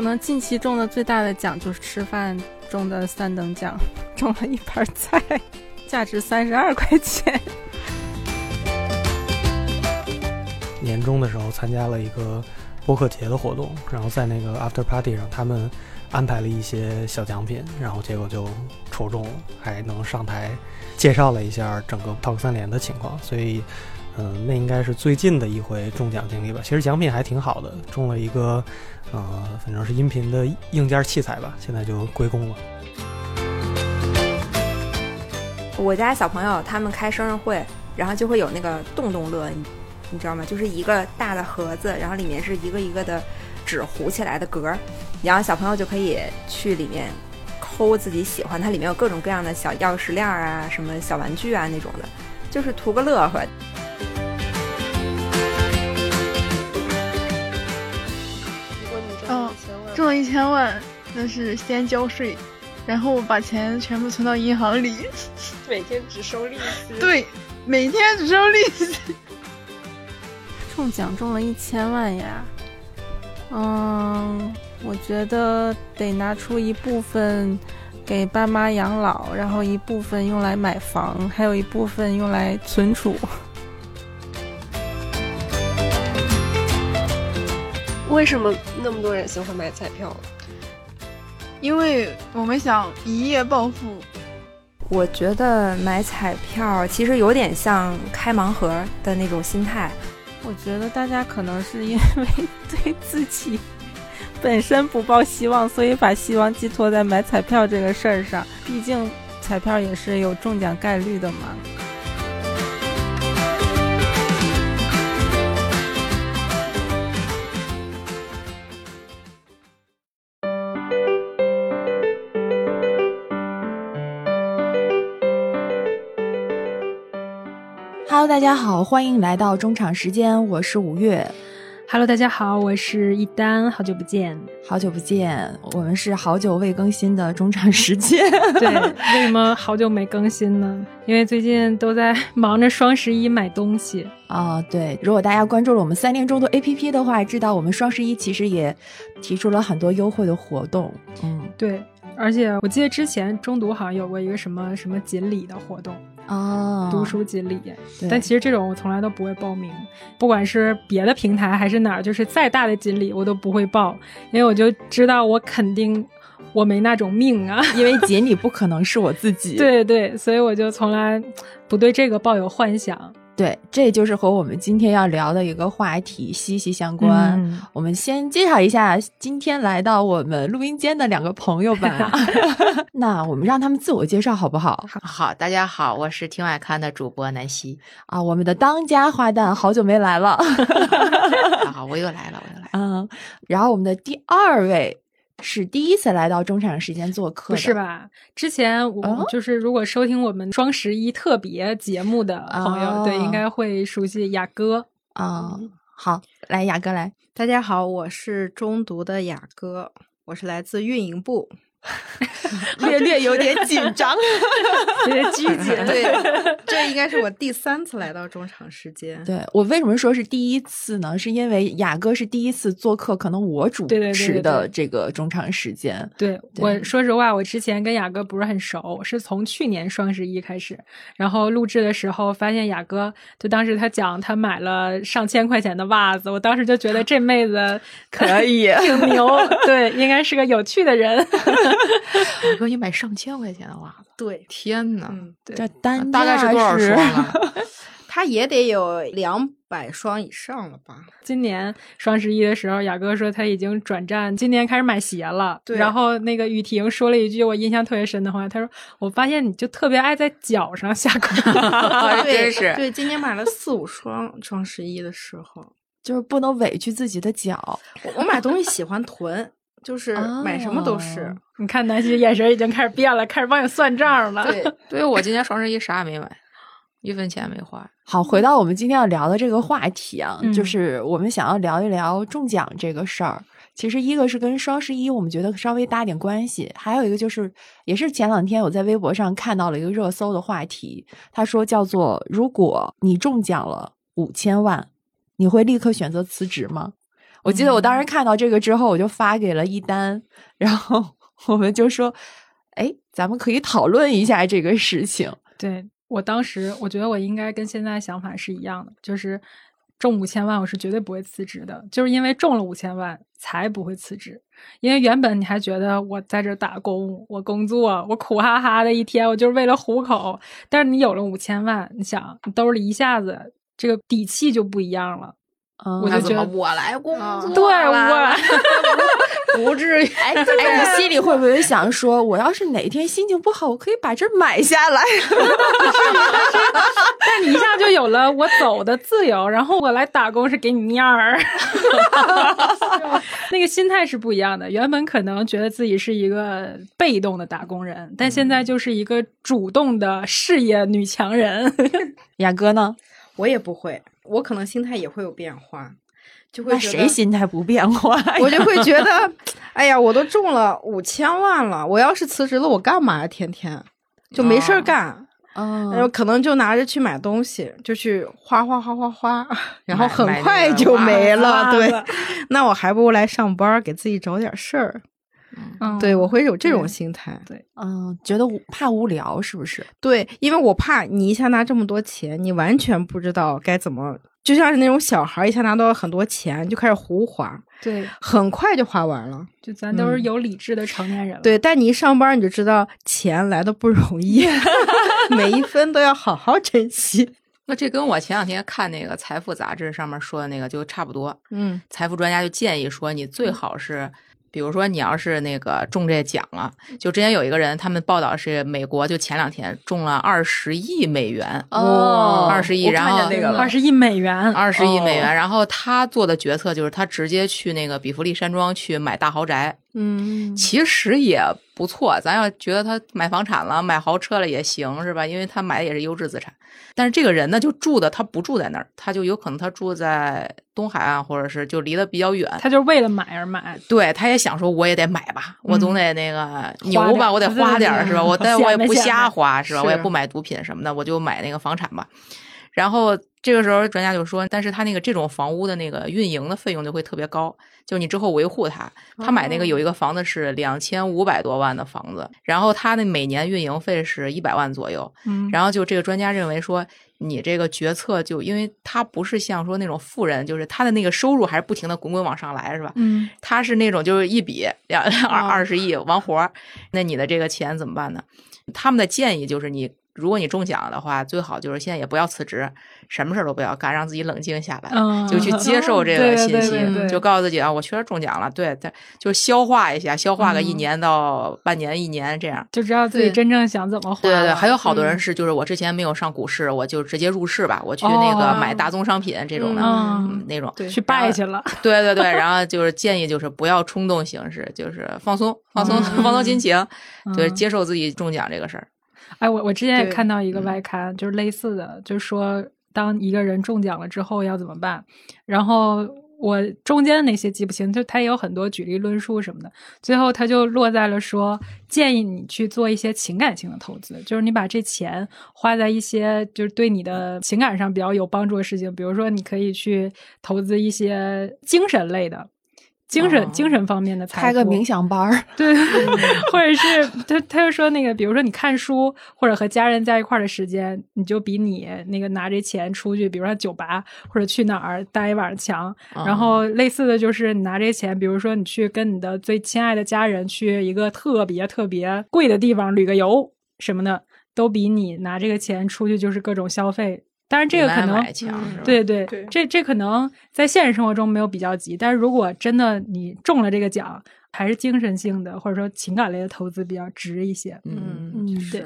可能近期中的最大的奖就是吃饭中的三等奖，中了一盘菜，价值三十二块钱。年终的时候参加了一个播客节的活动，然后在那个 after party 上，他们安排了一些小奖品，然后结果就抽中了，还能上台介绍了一下整个 talk 三连的情况，所以，嗯，那应该是最近的一回中奖经历吧。其实奖品还挺好的，中了一个，呃，反正是音频的硬件器材吧，现在就归公了。我家小朋友他们开生日会，然后就会有那个动动乐。你知道吗？就是一个大的盒子，然后里面是一个一个的纸糊起来的格儿，然后小朋友就可以去里面抠自己喜欢，它里面有各种各样的小钥匙链啊，什么小玩具啊那种的，就是图个乐呵。中了一千万，那是先交税，然后把钱全部存到银行里，每天只收利息。对，每天只收利息。中奖中了一千万呀，嗯，我觉得得拿出一部分给爸妈养老，然后一部分用来买房，还有一部分用来存储。为什么那么多人喜欢买彩票？因为我们想一夜暴富。我觉得买彩票其实有点像开盲盒的那种心态。我觉得大家可能是因为对自己本身不抱希望，所以把希望寄托在买彩票这个事儿上。毕竟彩票也是有中奖概率的嘛。Hello，大家好，欢迎来到中场时间，我是五月。Hello，大家好，我是一丹，好久不见，好久不见，我们是好久未更新的中场时间。对，为什么好久没更新呢？因为最近都在忙着双十一买东西 啊。对，如果大家关注了我们三联中读 APP 的话，知道我们双十一其实也提出了很多优惠的活动。嗯，对，而且我记得之前中读好像有过一个什么什么锦鲤的活动。哦，读书锦鲤，但其实这种我从来都不会报名，不管是别的平台还是哪儿，就是再大的锦鲤我都不会报，因为我就知道我肯定我没那种命啊，因为锦鲤 不可能是我自己，对对，所以我就从来不对这个抱有幻想。对，这就是和我们今天要聊的一个话题息息相关。我们先介绍一下今天来到我们录音间的两个朋友吧。那我们让他们自我介绍好不好？好，大家好，我是听外刊的主播南希啊，我们的当家花旦好久没来了。好，我又来了，我又来了。嗯，然后我们的第二位。是第一次来到中场时间做客，不是吧？之前我就是如果收听我们双十一特别节目的朋友，对，应该会熟悉雅哥啊。好，来雅哥来，大家好，我是中读的雅哥，我是来自运营部。略略有点紧张，有点拘谨。对，这应该是我第三次来到中场时间。对我为什么说是第一次呢？是因为雅哥是第一次做客，可能我主持的这个中场时间。对我说实话，我之前跟雅哥不是很熟，是从去年双十一开始，然后录制的时候发现雅哥，就当时他讲他买了上千块钱的袜子，我当时就觉得这妹子可以挺牛，对，应该是个有趣的人。我哥，你买上千块钱的袜子？对，天哪！这单大概是多少双啊？他也得有两百双以上了吧？今年双十一的时候，雅哥说他已经转战，今年开始买鞋了。对。然后那个雨婷说了一句我印象特别深的话，他说：“我发现你就特别爱在脚上下功夫。”真是。对，今年买了四五双，双十一的时候就是不能委屈自己的脚。我买东西喜欢囤。就是买什么都是，你看南希眼神已经开始变了，开始帮你算账了。对，对我今年双十一啥也没买，一分钱没花。好，回到我们今天要聊的这个话题啊，就是我们想要聊一聊中奖这个事儿。其实一个是跟双十一我们觉得稍微搭点关系，还有一个就是也是前两天我在微博上看到了一个热搜的话题，他说叫做如果你中奖了五千万，你会立刻选择辞职吗？我记得我当时看到这个之后，我就发给了一丹，然后我们就说：“哎，咱们可以讨论一下这个事情。”对我当时，我觉得我应该跟现在想法是一样的，就是中五千万，我是绝对不会辞职的，就是因为中了五千万才不会辞职。因为原本你还觉得我在这打工，我工作，我苦哈哈的一天，我就是为了糊口。但是你有了五千万，你想，你兜里一下子这个底气就不一样了。我就觉得我来工作，对我 不至于。哎，你心里会不会想说，我要是哪天心情不好，我可以把这买下来？但你一下就有了我走的自由，然后我来打工是给你面儿，那个心态是不一样的。原本可能觉得自己是一个被动的打工人，但现在就是一个主动的事业女强人。雅哥呢？我也不会。我可能心态也会有变化，就会谁心态不变化？我就会觉得，哎呀，我都中了五千万了，我要是辞职了，我干嘛呀？天天就没事儿干，然后可能就拿着去买东西，就去花花花花花，然后很快就没了。对，那我还不如来上班，给自己找点事儿。嗯，对，我会有这种心态。对，嗯，觉得怕无聊是不是？对，因为我怕你一下拿这么多钱，你完全不知道该怎么，就像是那种小孩一下拿到很多钱就开始胡花，对，很快就花完了。就咱都是有理智的成年人了。对，但你一上班你就知道钱来的不容易 每一分都要好好珍惜。那这跟我前两天看那个财富杂志上面说的那个就差不多。嗯，财富专家就建议说，你最好是。比如说，你要是那个中这奖了，就之前有一个人，他们报道是美国，就前两天中了二十亿美元哦，二十亿，然后二十亿美元，二十亿美元，然后他做的决策就是他直接去那个比弗利山庄去买大豪宅，嗯，其实也不错，咱要觉得他买房产了，买豪车了也行，是吧？因为他买的也是优质资产。但是这个人呢，就住的他不住在那儿，他就有可能他住在东海岸，或者是就离得比较远。他就为了买而买，对，他也想说，我也得买吧，我总得那个牛吧，我得花点是吧？我但我也不瞎花是吧？我也不买毒品什么的，我就买那个房产吧。然后这个时候专家就说，但是他那个这种房屋的那个运营的费用就会特别高，就你之后维护它。他买那个有一个房子是两千五百多万的房子，然后他那每年运营费是一百万左右。嗯，然后就这个专家认为说，你这个决策就因为他不是像说那种富人，就是他的那个收入还是不停的滚滚往上来，是吧？嗯，他是那种就是一笔两二二十亿完活儿，那你的这个钱怎么办呢？他们的建议就是你。如果你中奖的话，最好就是现在也不要辞职，什么事儿都不要干，让自己冷静下来，就去接受这 个信息，就告诉自己啊，我确实中奖了，对，对，就消化一下，消化个一年到半年、一年这样，就知道自己真正想怎么花。对对对，还有好多人是，就是我之前没有上股市，我就直接入市吧，我去那个买大宗商品这种的那种，去拜去了。对对对，然后 就是建议就是不要冲动行事，就是放松放松 放松心情，就是接受自己中奖这个事儿。哎，我我之前也看到一个外刊，就是类似的，就是说当一个人中奖了之后要怎么办。然后我中间那些记不清，就他也有很多举例论述什么的。最后他就落在了说，建议你去做一些情感性的投资，就是你把这钱花在一些就是对你的情感上比较有帮助的事情，比如说你可以去投资一些精神类的。精神精神方面的，开个冥想班儿，对，或者是他他就说那个，比如说你看书或者和家人在一块儿的时间，你就比你那个拿这钱出去，比如说酒吧或者去哪儿待一晚上强。然后类似的就是你拿这钱，比如说你去跟你的最亲爱的家人去一个特别特别贵的地方旅个游什么的，都比你拿这个钱出去就是各种消费。但是这个可能，对对，这这可能在现实生活中没有比较级。但是如果真的你中了这个奖，还是精神性的或者说情感类的投资比较值一些。嗯嗯，对。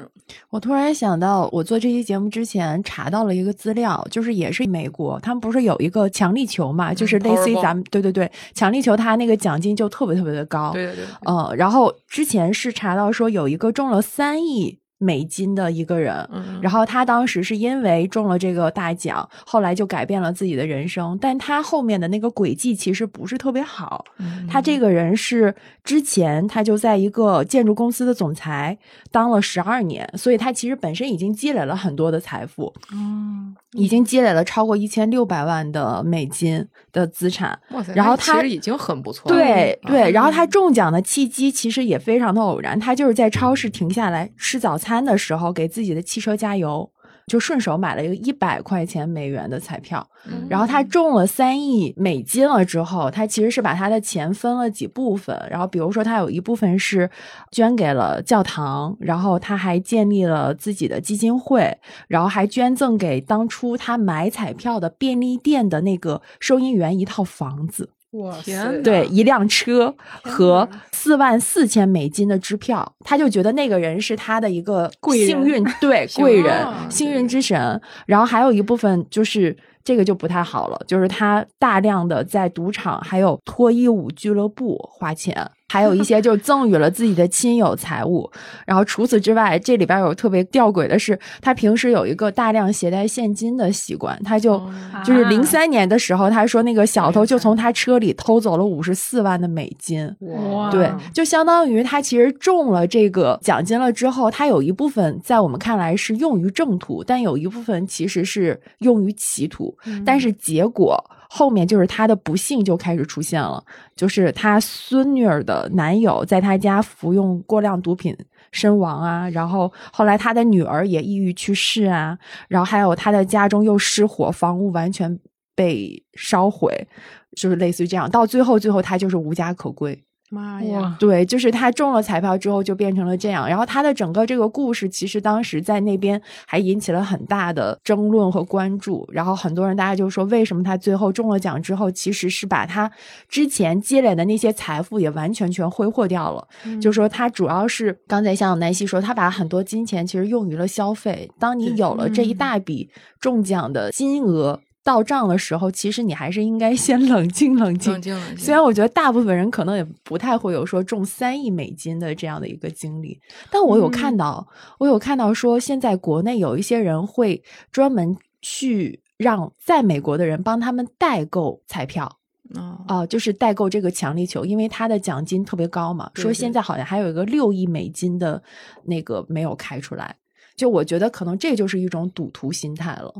我突然想到，我做这期节目之前查到了一个资料，就是也是美国，他们不是有一个强力球嘛，就是类似于咱们，对对对，强力球它那个奖金就特别特别的高。对对对。呃，然后之前是查到说有一个中了三亿。美金的一个人。然后他当时是因为中了这个大奖，后来就改变了自己的人生。但他后面的那个轨迹其实不是特别好。他这个人是之前他就在一个建筑公司的总裁当了十二年，所以他其实本身已经积累了很多的财富。嗯，已经积累了超过一千六百万的美金的资产。哇塞！然后他其实已经很不错了。对嗯对，然后他中奖的契机其实也非常的偶然，他就是在超市停下来吃早餐的时候，给自己的汽车加油，就顺手买了一个一百块钱美元的彩票。嗯然后他中了三亿美金了之后，他其实是把他的钱分了几部分，然后比如说他有一部分是捐给了教堂，然后他还建立了自己的基金会，然后还捐赠给当初他买彩票的便利店的那个收银员一套房子。哇天对，一辆车和四万四千美金的支票，他就觉得那个人是他的一个贵人幸运，对贵人啊、幸运之神。然后还有一部分就是这个就不太好了，就是他大量的在赌场还有脱衣舞俱乐部花钱。还有一些就赠予了自己的亲友财物，然后除此之外，这里边有特别吊诡的是，他平时有一个大量携带现金的习惯，他就、就是零三年的时候，他说那个小偷就从他车里偷走了五十四万的美金，哇，对，就相当于他其实中了这个奖金了之后，他有一部分在我们看来是用于正途，但有一部分其实是用于歧途，但是结果。后面就是他的不幸就开始出现了，就是他孙女儿的男友在他家服用过量毒品身亡啊，然后后来他的女儿也抑郁去世啊，然后还有他的家中又失火，房屋完全被烧毁，就是类似于这样，到最后最后他就是无家可归。妈呀！对，就是他中了彩票之后就变成了这样，然后他的整个这个故事其实当时在那边还引起了很大的争论和关注，然后很多人大家就说，为什么他最后中了奖之后，其实是把他之前积累的那些财富也完全全挥霍掉了，嗯。就说他主要是刚才像南希说，他把很多金钱其实用于了消费，当你有了这一大笔中奖的金额。到账的时候，其实你还是应该先冷静冷静。冷静冷静。虽然我觉得大部分人可能也不太会有说中三亿美金的这样的一个经历，但我有看到，嗯、我有看到说，现在国内有一些人会专门去让在美国的人帮他们代购彩票。哦，啊、呃，就是代购这个强力球，因为它的奖金特别高嘛。对对说现在好像还有一个六亿美金的那个没有开出来，就我觉得可能这就是一种赌徒心态了。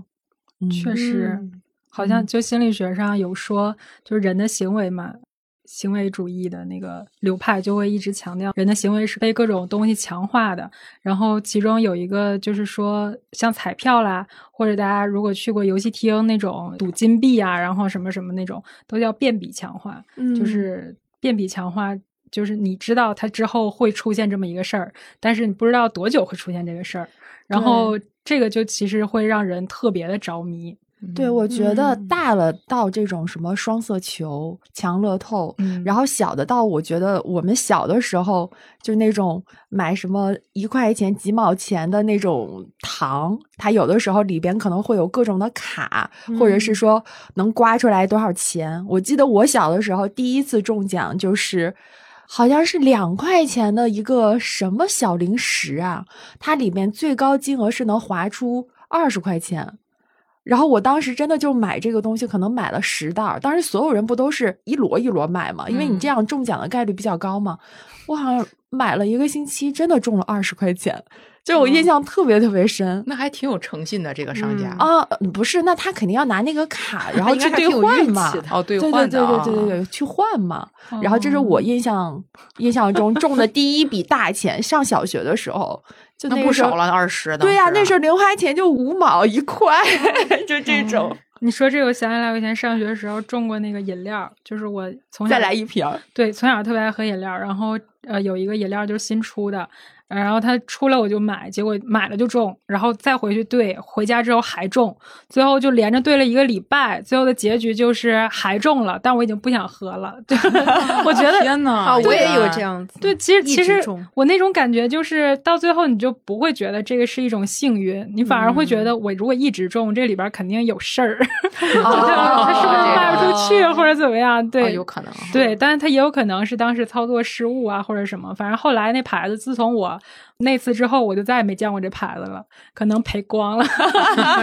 嗯、确实，好像就心理学上有说，就是人的行为嘛，行为主义的那个流派就会一直强调人的行为是被各种东西强化的。然后其中有一个就是说，像彩票啦，或者大家如果去过游戏厅那种赌金币啊，然后什么什么那种，都叫变比强化，嗯、就是变比强化。就是你知道它之后会出现这么一个事儿，但是你不知道多久会出现这个事儿，然后这个就其实会让人特别的着迷。对，我觉得嗯大了到这种什么双色球、强乐透，嗯、然后小的到我觉得我们小的时候就那种买什么一块钱几毛钱的那种糖，它有的时候里边可能会有各种的卡，嗯、或者是说能刮出来多少钱。我记得我小的时候第一次中奖就是。好像是两块钱的一个什么小零食啊，它里面最高金额是能划出二十块钱。然后我当时真的就买这个东西，可能买了十袋儿。当时所有人不都是一摞一摞买嘛？因为你这样中奖的概率比较高嘛。我好像买了一个星期，真的中了二十块钱，就我印象特别特别深。那还挺有诚信的这个商家啊，不是，那他肯定要拿那个卡，然后去兑换嘛。哦，兑对换对对对对对对，去换嘛。然后这是我印象印象中中的第一笔大钱，上小学的时候。就那不少了二十，对呀、啊，那时候零花钱就五毛一块，就这种、嗯。你说这个，我想起来，我以前上学的时候中过那个饮料，就是我从小再来一瓶。对，从小特别爱喝饮料，然后呃有一个饮料就是新出的。然后它出来我就买，结果买了就中，然后再回去兑，回家之后还中，最后就连着兑了一个礼拜，最后的结局就是还中了，但我已经不想喝了。对，我觉得天呐，啊，我也有这样子。对，其实其实我那种感觉就是到最后你就不会觉得这个是一种幸运，你反而会觉得我如果一直中，这里边肯定有事儿，它是不是卖不出去或者怎么样？对，有可能。对，但是它也有可能是当时操作失误啊或者什么，反正后来那牌子自从我。那次之后，我就再也没见过这牌子了，可能赔光了。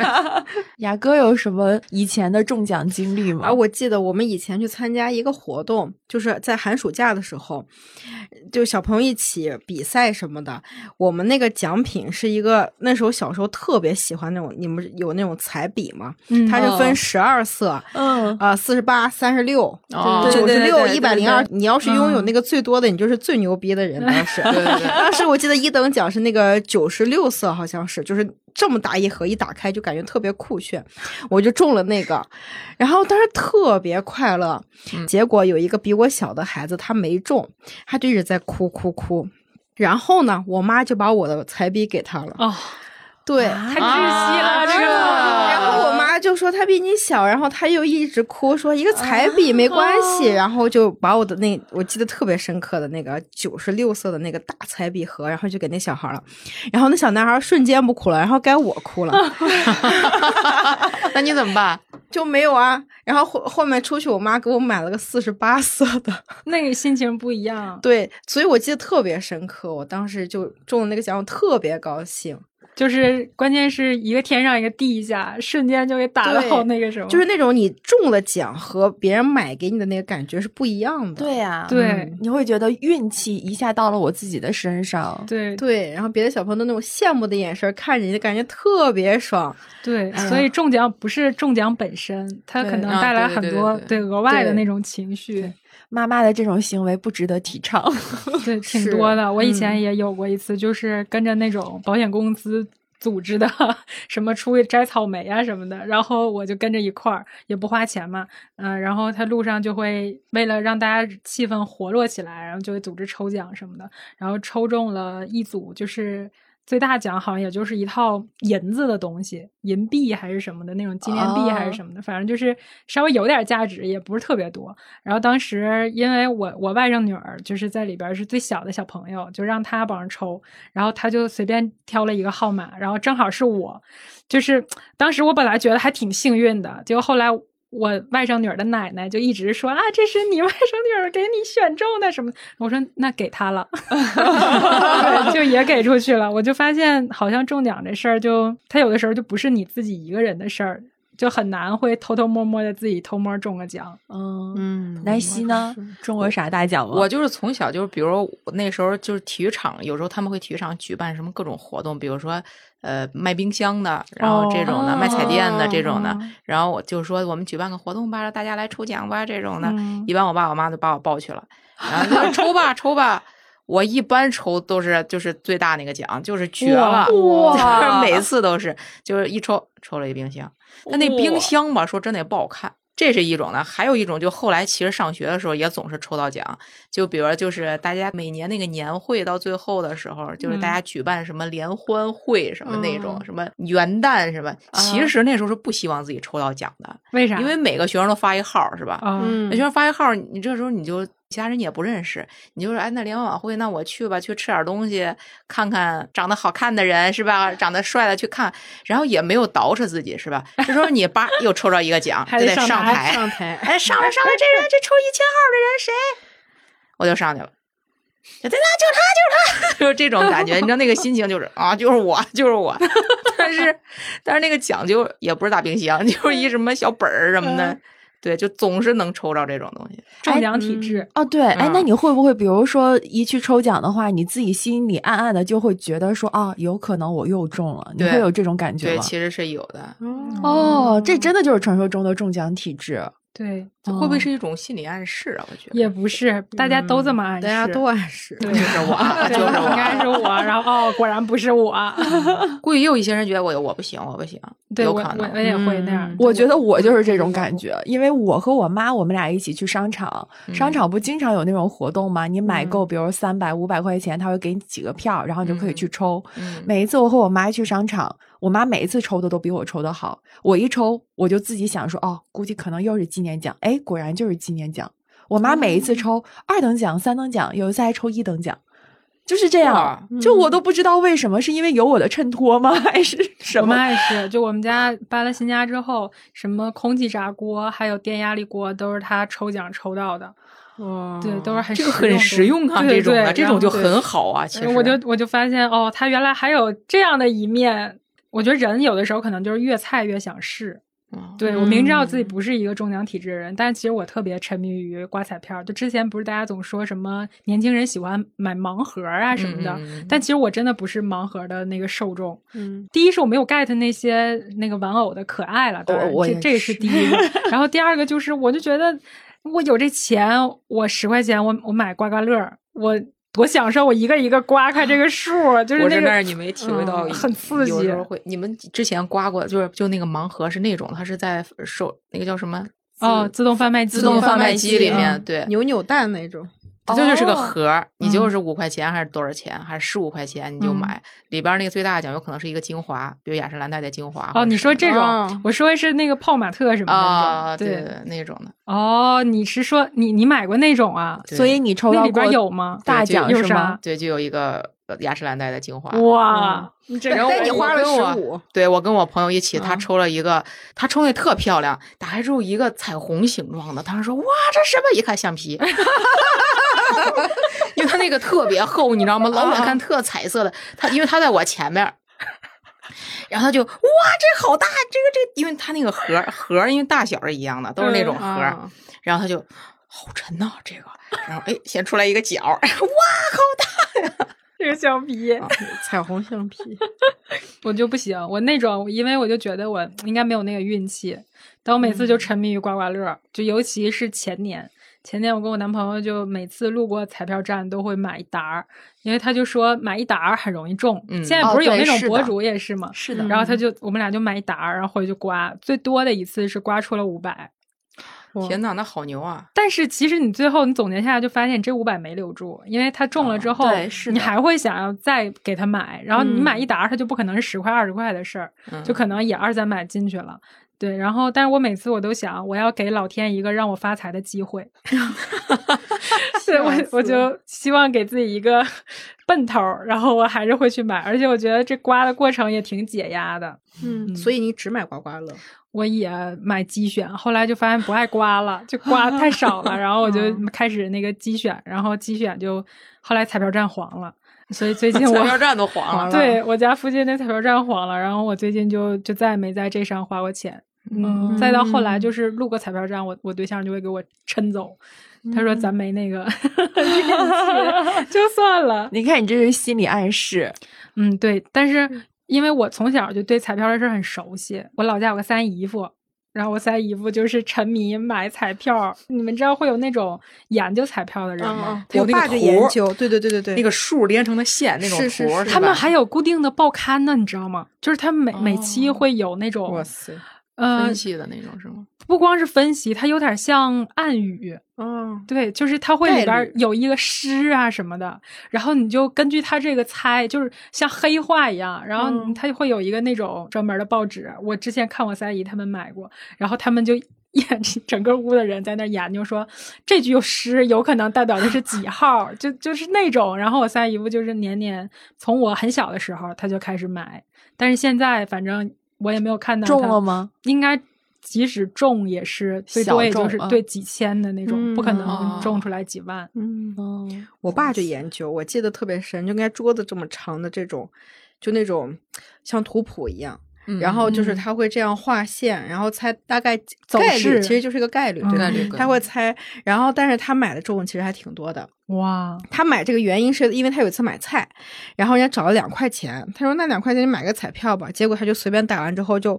雅哥有什么以前的中奖经历吗？啊，我记得我们以前去参加一个活动，就是在寒暑假的时候，就小朋友一起比赛什么的。我们那个奖品是一个那时候小时候特别喜欢那种，你们有那种彩笔吗？嗯，它是分十二色，嗯啊，四十八、三十六、哦九十六、一百零二。你要是拥有那个最多的，你就是最牛逼的人，当时。当时我记得一等奖是那个九十六色，好像是，就是这么大一盒，一打开就感觉特别酷炫，我就中了那个，然后当时特别快乐。结果有一个比我小的孩子，他没中，他就一直在哭哭哭。然后呢，我妈就把我的彩笔给他了。哦，对，太窒息了，这个。就说他比你小，然后他又一直哭说一个彩笔没关系，然后就把我的那我记得特别深刻的那个九十六色的那个大彩笔盒，然后就给那小孩了，然后那小男孩瞬间不哭了，然后该我哭了，那你怎么办？就没有啊。然后后后面出去，我妈给我买了个四十八色的，那个心情不一样。对，所以我记得特别深刻。我当时就中了那个奖，我特别高兴。就是关键是一个天上一个地下，瞬间就给打到那个什么，就是那种你中了奖和别人买给你的那个感觉是不一样的。对呀、对嗯你会觉得运气一下到了我自己的身上。对对，然后别的小朋友都那种羡慕的眼神看着你，感觉特别爽。对，哎所以中奖不是中奖本身，它可能带来对对对很多对额外的那种情绪，妈妈的这种行为不值得提倡。对，挺多的。我以前嗯也有过一次，就是跟着那种保险公司。组织的 什么出去摘草莓啊什么的，然后我就跟着一块儿，也不花钱嘛，嗯、然后他路上就会为了让大家气氛活络起来，然后就会组织抽奖什么的，然后抽中了一组就是最大奖好像也就是一套银子的东西，银币还是什么的那种纪念币还是什么的，反正就是稍微有点价值，也不是特别多。然后当时因为我我外甥女儿就是在里边是最小的小朋友，就让她帮着抽，然后她就随便挑了一个号码，然后正好是我，就是当时我本来觉得还挺幸运的，结果后来。我外甥女儿的奶奶就一直说啊，这是你外甥女儿给你选中的什么？我说那给他了，就也给出去了。我就发现好像中奖这事儿就，他有的时候就不是你自己一个人的事儿，就很难会偷偷摸摸的自己偷摸中个奖。嗯，嗯南希呢？中过啥大奖吗？我就是从小就是，比如那时候就是体育场，有时候他们会体育场举办什么各种活动，比如说呃卖冰箱的，然后这种的、哦卖彩电的这种的哦，然后我就说我们举办个活动吧，让大家来抽奖吧这种的。嗯一般我爸我妈就把我抱去了，然后就说抽吧抽吧。我一般抽都是就是最大那个奖，就是绝了，每次都是就是一抽抽了一冰箱，但那冰箱吧，说真的也不好看。这是一种呢，还有一种就后来其实上学的时候也总是抽到奖，就比如就是大家每年那个年会到最后的时候，就是大家举办什么联欢会什么那种，嗯什么元旦什么，其实那时候是不希望自己抽到奖的，为啥？因为每个学生都发一号是吧？那学生发一号，你这时候你就其他人也不认识，你就说哎，那联欢晚会，那我去吧，去吃点东西，看看长得好看的人是吧？长得帅的去看，然后也没有捯饬自己是吧？这时候你叭又抽着一个奖，还就得得上台上台，哎，上来上来，这人这抽一千号的人谁？我就上去了。就对啦，就他，就是他，就是这种感觉，你知道那个心情就是啊，就是我，就是我。但是，但是那个奖就也不是大冰箱，就是一什么小本儿什么的，对，就总是能抽着这种东西。中奖体质。哦，对，哎，那嗯你会不会，比如说一去抽奖的话，你自己心里暗暗的就会觉得说，啊，有可能我又中了，你会有这种感觉吗对，其实是有的。哦，这真的就是传说中的中奖体质。对，这会不会是一种心理暗示啊？我觉得也不是，大家都这么暗示，大家都暗示，对就是我，对就是我。应该是我。然后哦，果然不是我。估计也有一些人觉得我我不行，我不行，对我有可能。我我也会那样嗯。我觉得我就是这种感觉，因为我和我妈，我们俩一起去商场，嗯商场不经常有那种活动吗？你买够，比如三百、五百块钱，他会给你几个票，然后你就可以去抽。嗯每一次我和我妈去商场，我妈每一次抽的都比我抽的好。我一抽，我就自己想说，哦，估计可能又是纪念奖。哎，果然就是纪念奖。我妈每一次抽二等奖、三等奖，有一次还抽一等奖。就是这样，就我都不知道为什么，是因为有我的衬托吗？还是什么？我妈也是，就我们家搬了新家之后，什么空气炸锅，还有电压力锅，都是她抽奖抽到的。哇，对，都是很这个很实用啊，这种的这种就很好啊。其实我就我就发现哦，他原来还有这样的一面。我觉得人有的时候可能就是越菜越想试。对我明知道自己不是一个中奖体质的人，但其实我特别沉迷于刮彩票。就之前不是大家总说什么年轻人喜欢买盲盒啊什么的，但其实我真的不是盲盒的那个受众。嗯，第一是我没有 get 那些那个玩偶的可爱了，当然这这是第一个。然后第二个就是，我就觉得我有这钱，我十块钱我我买刮刮乐，我。多享受！我一个一个刮开这个数，就是那个你没体会到，很刺激。会你们之前刮过，就是就那个盲盒是那种，它是在手那个叫什么？哦，自动贩卖机，自动贩卖机里面，对，扭扭蛋那种。这就是个盒，你就是五块钱还是多少钱，还是十五块钱你就买里边那个最大奖有可能是一个精华，比如雅诗兰黛的精华。哦，你说这种，我说的是那个泡玛特什么的啊，对对那种的。哦，你是说你你买过那种啊？所以你抽到里边有吗？大奖是吗？对，就有一个雅诗兰黛的精华。哇，然后你花了十五。对我跟我朋友一起，他抽了一个，他抽那特漂亮，打开之后一个彩虹形状的，当时说哇，这什么？一看橡皮。因为它那个特别厚，你知道吗？老远看特彩色的。他因为他在我前面，然后他就哇，这好大！这个这，因为他那个盒盒，因为大小是一样的，都是那种盒。然后他就好沉呐，这个。然后哎，先出来一个角，哇，好大呀！这个橡皮，彩虹橡皮，我就不行。我那种，因为我就觉得我应该没有那个运气。但我每次就沉迷于刮刮乐，就尤其是前年。前天我跟我男朋友就每次路过彩票站都会买一沓儿，因为他就说买一沓儿很容易中。现在不是有那种博主也是吗？是的。然后他就我们俩就买一沓儿，然后回去刮，最多的一次是刮出了五百。天呐，那好牛啊！但是其实你最后你总结下来就发现这五百没留住，因为他中了之后，你还会想要再给他买，然后你买一沓儿，他就不可能是十块二十块的事儿，就可能也二三百进去了。对，然后，但是我每次我都想，我要给老天一个让我发财的机会。对，我我就希望给自己一个 奔头，然后我还是会去买，而且我觉得这刮的过程也挺解压的。嗯，所以你只买刮刮乐？我也买机选，后来就发现不爱刮了，就刮太少了，然后我就开始那个机选，然后机选就后来彩票站黄了。所以最近彩票站都黄了。对我家附近那彩票站黄了，然后我最近就就再也没在这上花过钱。嗯，再到后来就是路过彩票站，我我对象就会给我抻走，他说咱没那个 就算了。你看你这是心理暗示，嗯，对。但是因为我从小就对彩票的事很熟悉，我老家有个三姨夫，然后我三姨夫就是沉迷买彩票。你们知道会有那种研究彩票的人吗？我爸就研究，对对对对对，那个数连成的线那种图，他们还有固定的报刊呢，你知道吗？就是他每每期会有那种，哇塞。分析的那种是吗？不光是分析，它有点像暗语。嗯，对，就是它会里边有一个诗啊什么的，然后你就根据它这个猜，就是像黑话一样。然后它就会有一个那种专门的报纸。我之前看我三姨他们买过，然后他们就 一整个屋的人在那研究说这句诗有可能代表的是几号，就就是那种。然后我三姨夫就是年年从我很小的时候他就开始买，但是现在反正。我也没有看到中了吗？应该即使中也是最多也就是对几千的那种，不可能中出来几万。嗯，我爸就研究，我记得特别深，就应该桌子这么长的这种，就那种像图谱一样。然后就是他会这样画线，然后猜大概概率，其实就是一个概率，对，他会猜。然后，但是他买的中其实还挺多的。哇，他买这个原因是因为他有一次买菜，然后人家找了两块钱，他说那两块钱你买个彩票吧，结果他就随便打完之后就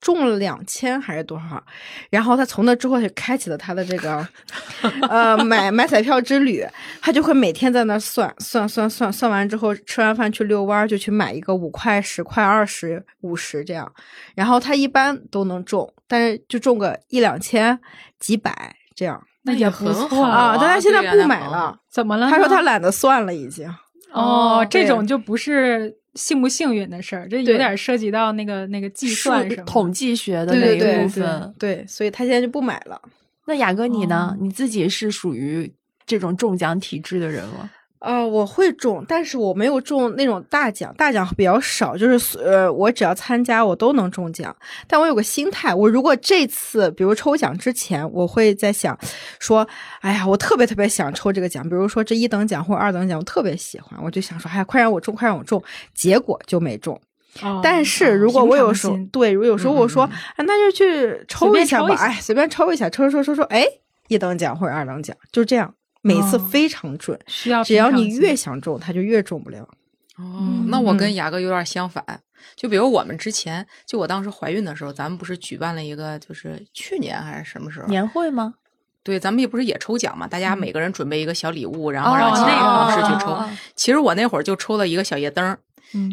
中了两千还是多少，然后他从那之后就开启了他的这个 呃买买彩票之旅，他就会每天在那算算算算算完之后吃完饭去遛弯就去买一个五块十块二十五十这样，然后他一般都能中，但是就中个一两千几百这样。那也不错啊，但他现在不买了，怎么了？他说他懒得算了，已经。哦，这种就不是幸不幸运的事儿，这有点涉及到那个那个计算什么统计学的那一部分。对，所以他现在就不买了。那雅哥你呢？你自己是属于这种中奖体质的人吗？呃，我会中，但是我没有中那种大奖，大奖比较少，就是呃，我只要参加，我都能中奖。但我有个心态，我如果这次比如抽奖之前，我会在想，说，哎呀，我特别特别想抽这个奖，比如说这一等奖或者二等奖，我特别喜欢，我就想说，哎呀，快让我中，快让我中，结果就没中。但是如果我有时候对，如果有时候我说，啊，那就去抽一下吧，哎，随便抽一下，抽抽抽抽，哎，一等奖或者二等奖，就这样。每次非常准，需要只要你越想中，它就越中不了。哦，那我跟牙哥有点相反。就比如我们之前，就我当时怀孕的时候，咱们不是举办了一个，就是去年还是什么时候年会吗？对，咱们也不是也抽奖嘛，大家每个人准备一个小礼物，然后让其他同事去抽。其实我那会儿就抽了一个小夜灯。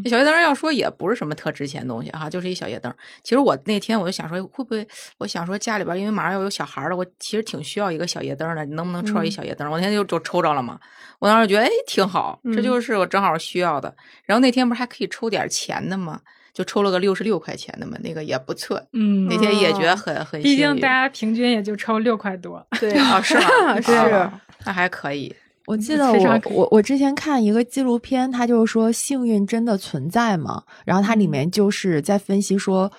这小夜灯要说也不是什么特值钱的东西哈，就是一小夜灯。其实我那天我就想说，会不会？我想说家里边因为马上要有小孩了，我其实挺需要一个小夜灯的。你能不能抽到一小夜灯？我那天就就抽着了嘛。我当时觉得哎挺好，这就是我正好需要的。然后那天不是还可以抽点钱的吗？就抽了个六十六块钱的嘛，那个也不错。嗯，那天也觉得很很。毕竟大家平均也就抽六块多。对啊，是吗？是，那还可以。我记得我我我之前看一个纪录片，他就是说幸运真的存在吗？然后它里面就是在分析说，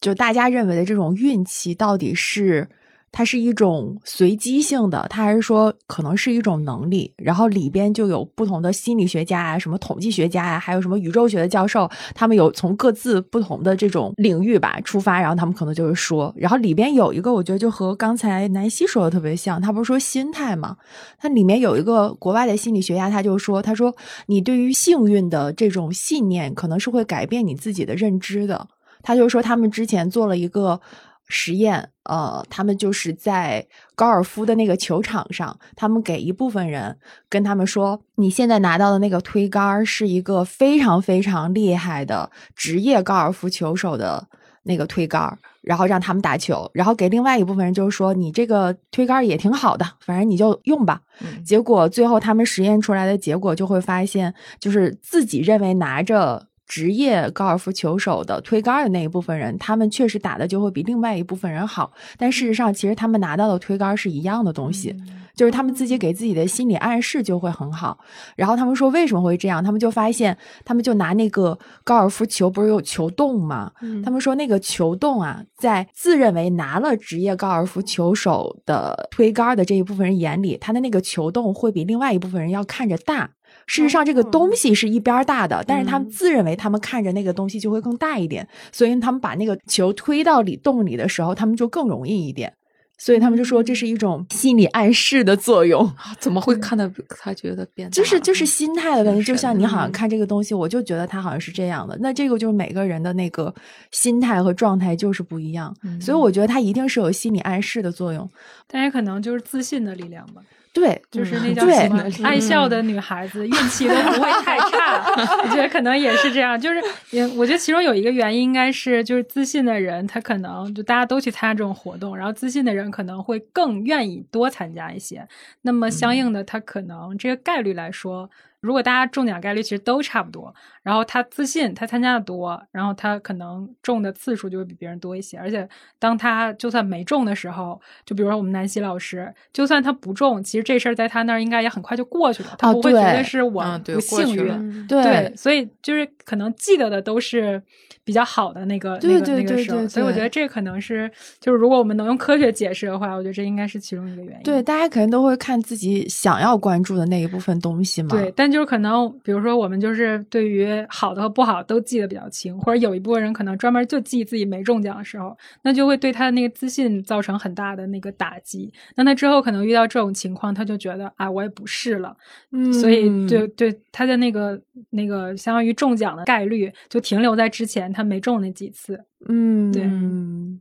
就大家认为的这种运气到底是。它是一种随机性的，它还是说可能是一种能力？然后里边就有不同的心理学家啊，什么统计学家啊，还有什么宇宙学的教授，他们有从各自不同的这种领域吧出发，然后他们可能就是说，然后里边有一个，我觉得就和刚才南希说的特别像，他不是说心态吗？他里面有一个国外的心理学家，他就说，他说你对于幸运的这种信念，可能是会改变你自己的认知的。他就说他们之前做了一个。实验，呃，他们就是在高尔夫的那个球场上，他们给一部分人跟他们说，你现在拿到的那个推杆是一个非常非常厉害的职业高尔夫球手的那个推杆，然后让他们打球，然后给另外一部分人就是说，你这个推杆也挺好的，反正你就用吧。结果最后他们实验出来的结果就会发现，就是自己认为拿着。职业高尔夫球手的推杆的那一部分人，他们确实打的就会比另外一部分人好，但事实上，其实他们拿到的推杆是一样的东西，就是他们自己给自己的心理暗示就会很好。然后他们说为什么会这样？他们就发现，他们就拿那个高尔夫球不是有球洞吗？他们说那个球洞啊，在自认为拿了职业高尔夫球手的推杆的这一部分人眼里，他的那个球洞会比另外一部分人要看着大。事实上，这个东西是一边大的，但是他们自认为他们看着那个东西就会更大一点，所以他们把那个球推到里洞里的时候，他们就更容易一点。所以他们就说这是一种心理暗示的作用。怎么会看到他觉得变？就是就是心态的问题。就像你好像看这个东西，我就觉得他好像是这样的。那这个就是每个人的那个心态和状态就是不一样。所以我觉得他一定是有心理暗示的作用。但也可能就是自信的力量吧。对，就是那叫什么爱笑的女孩子，运气都不会太差。我觉得可能也是这样，就是也我觉得其中有一个原因应该是，就是自信的人他可能就大家都去参加这种活动，然后自信的人可能会更愿意多参加一些。那么相应的，他可能这个概率来说。如果大家中奖概率其实都差不多，然后他自信，他参加的多，然后他可能中的次数就会比别人多一些。而且当他就算没中的时候，就比如说我们南希老师，就算他不中，其实这事儿在他那儿应该也很快就过去了，他不会觉得是我不幸运。对，所以就是可能记得的都是比较好的那个那个那个时候。所以我觉得这可能是，就是如果我们能用科学解释的话，我觉得这应该是其中一个原因。对，大家可能都会看自己想要关注的那一部分东西嘛。对，但就是可能，比如说我们就是对于好的和不好都记得比较清，或者有一部分人可能专门就记自己没中奖的时候，那就会对他的那个自信造成很大的那个打击。那他之后可能遇到这种情况，他就觉得啊，我也不是了，嗯，所以就对他的那个那个相当于中奖的概率就停留在之前他没中那几次，嗯，对。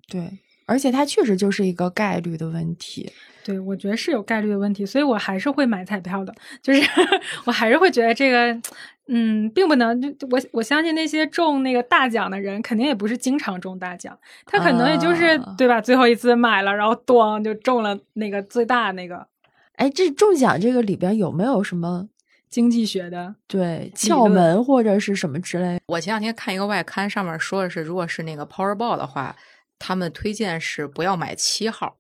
对，而且它确实就是一个概率的问题。对，我觉得是有概率的问题，所以我还是会买彩票的。就是 我还是会觉得这个，嗯，并不能就我我相信那些中那个大奖的人，肯定也不是经常中大奖，他可能也就是对吧？最后一次买了，然后咣就中了那个最大那个。哎，这中奖这个里边有没有什么经济学的对窍门或者是什么之类？我前两天看一个外刊，上面说的是，如果是那个 Powerball 的话，他们推荐是不要买七号。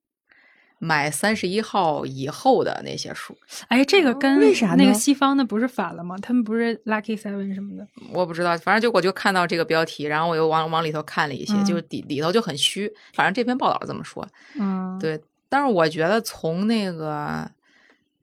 买三十一号以后的那些书。哎，这个跟为啥那个西方的不是反了吗？他们不是 Lucky Seven 什么的？我不知道，反正就我就看到这个标题，然后我又往往里头看了一些，嗯、就里里头就很虚。反正这篇报道这么说，嗯，对。但是我觉得从那个，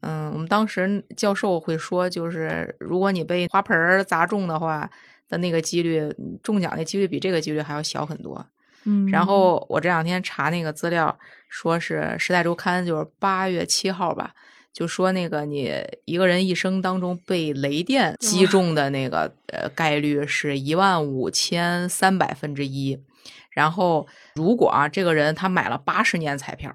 嗯，我们当时教授会说，就是如果你被花盆砸中的话的那个几率，中奖的几率比这个几率还要小很多。嗯，然后我这两天查那个资料，说是《时代周刊》就是八月七号吧，就说那个你一个人一生当中被雷电击中的那个呃概率是一万五千三百分之一。然后如果啊这个人他买了八十年彩票，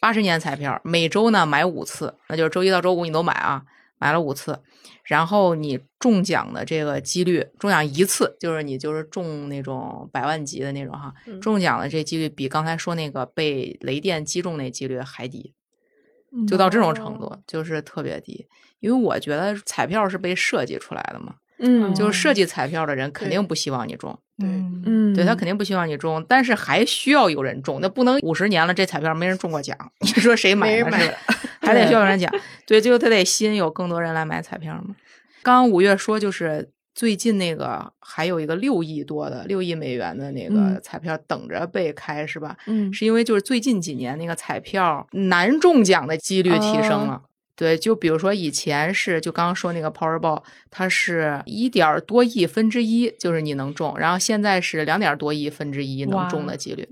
八十年彩票每周呢买五次，那就是周一到周五你都买啊，买了五次。然后你中奖的这个几率，中奖一次就是你就是中那种百万级的那种哈，中奖的这几率比刚才说那个被雷电击中那几率还低，就到这种程度，就是特别低。因为我觉得彩票是被设计出来的嘛，嗯，就是设计彩票的人肯定不希望你中，对，嗯，对他肯定不希望你中，但是还需要有人中，那不能五十年了这彩票没人中过奖，你说谁买呢？还得需要有人讲，对，最后他得吸引有更多人来买彩票嘛。刚刚五月说，就是最近那个还有一个六亿多的六亿美元的那个彩票等着被开，是吧？嗯，是因为就是最近几年那个彩票难中奖的几率提升了。对，就比如说以前是就刚刚说那个 Powerball，它是一点多亿分之一，就是你能中，然后现在是两点多亿分之一能中的几率，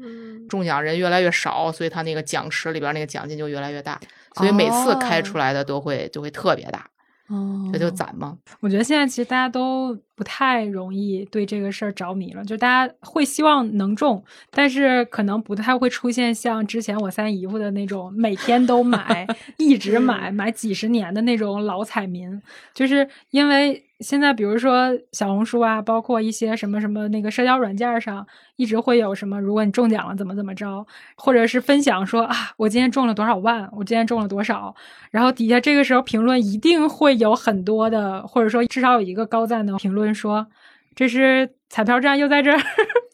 中奖人越来越少，所以他那个奖池里边那个奖金就越来越大，所以每次开出来的都会就会特别大。哦，这就攒嘛。我觉得现在其实大家都不太容易对这个事儿着迷了，就大家会希望能中，但是可能不太会出现像之前我三姨夫的那种每天都买、一直买、买几十年的那种老彩民，就是因为。现在，比如说小红书啊，包括一些什么什么那个社交软件上，一直会有什么，如果你中奖了怎么怎么着，或者是分享说啊，我今天中了多少万，我今天中了多少，然后底下这个时候评论一定会有很多的，或者说至少有一个高赞的评论说，这是彩票站又在这儿。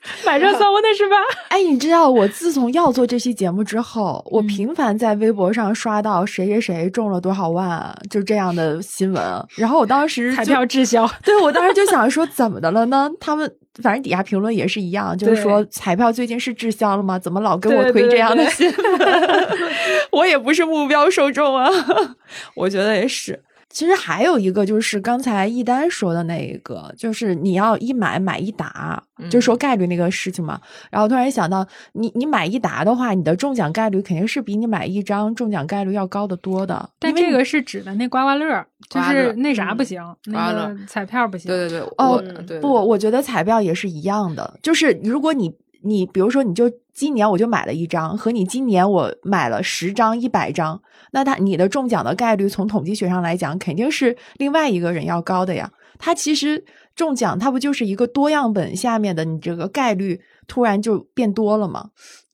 买热搜的，是吧？哎，你知道我自从要做这期节目之后，我频繁在微博上刷到谁谁谁中了多少万，就这样的新闻。然后我当时彩票滞销，对我当时就想说怎么的了呢？他们反正底下评论也是一样，就是说彩票最近是滞销了吗？怎么老跟我推这样的新闻？我也不是目标受众啊，我觉得也是。其实还有一个就是刚才一丹说的那一个，就是你要一买买一打，就说概率那个事情嘛。然后突然想到，你你买一打的话，你的中奖概率肯定是比你买一张中奖概率要高得多的。但这个是指的那刮刮乐，就是那啥不行，那个彩票不行。对对对，哦对不，我觉得彩票也是一样的，就是如果你你比如说你就今年我就买了一张，和你今年我买了十张、一百张。那他你的中奖的概率从统计学上来讲，肯定是另外一个人要高的呀。他其实中奖，他不就是一个多样本下面的你这个概率突然就变多了吗？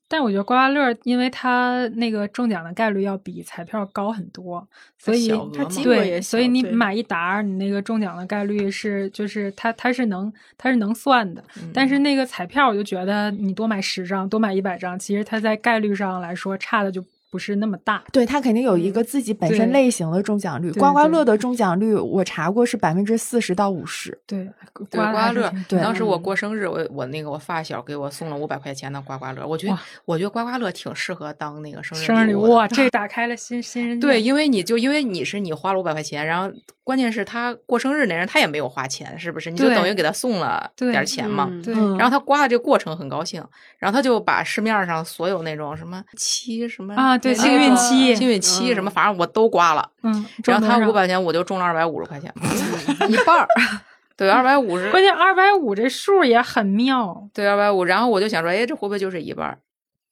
但我觉得刮刮乐，因为它那个中奖的概率要比彩票高很多，所以它机会也对，所以你买一沓，你那个中奖的概率是就是它它是能它是能算的。嗯但是那个彩票，我就觉得你多买十张，多买一百张，其实它在概率上来说差的就。不是那么大，对它肯定有一个自己本身类型的中奖率。刮刮乐的中奖率我查过是百分之四十到五十。对，刮刮乐。对，当时我过生日，我我那个我发小给我送了五百块钱的刮刮乐，我觉得我觉得刮刮乐挺适合当那个生日生日礼物。哇，这打开了新新人。对，因为你就因为你是你花了五百块钱，然后关键是他过生日那人他也没有花钱，是不是？你就等于给他送了点钱嘛。对。然后他刮的这个过程很高兴，然后他就把市面上所有那种什么七什么啊，对，幸运期。幸运期什么，反正我都刮了，嗯，然后他五百块钱，我就中了二百五十块钱，一半儿，对，二百五十，关键二百五这数也很妙，对，二百五，然后我就想说，哎，这会不会就是一半儿？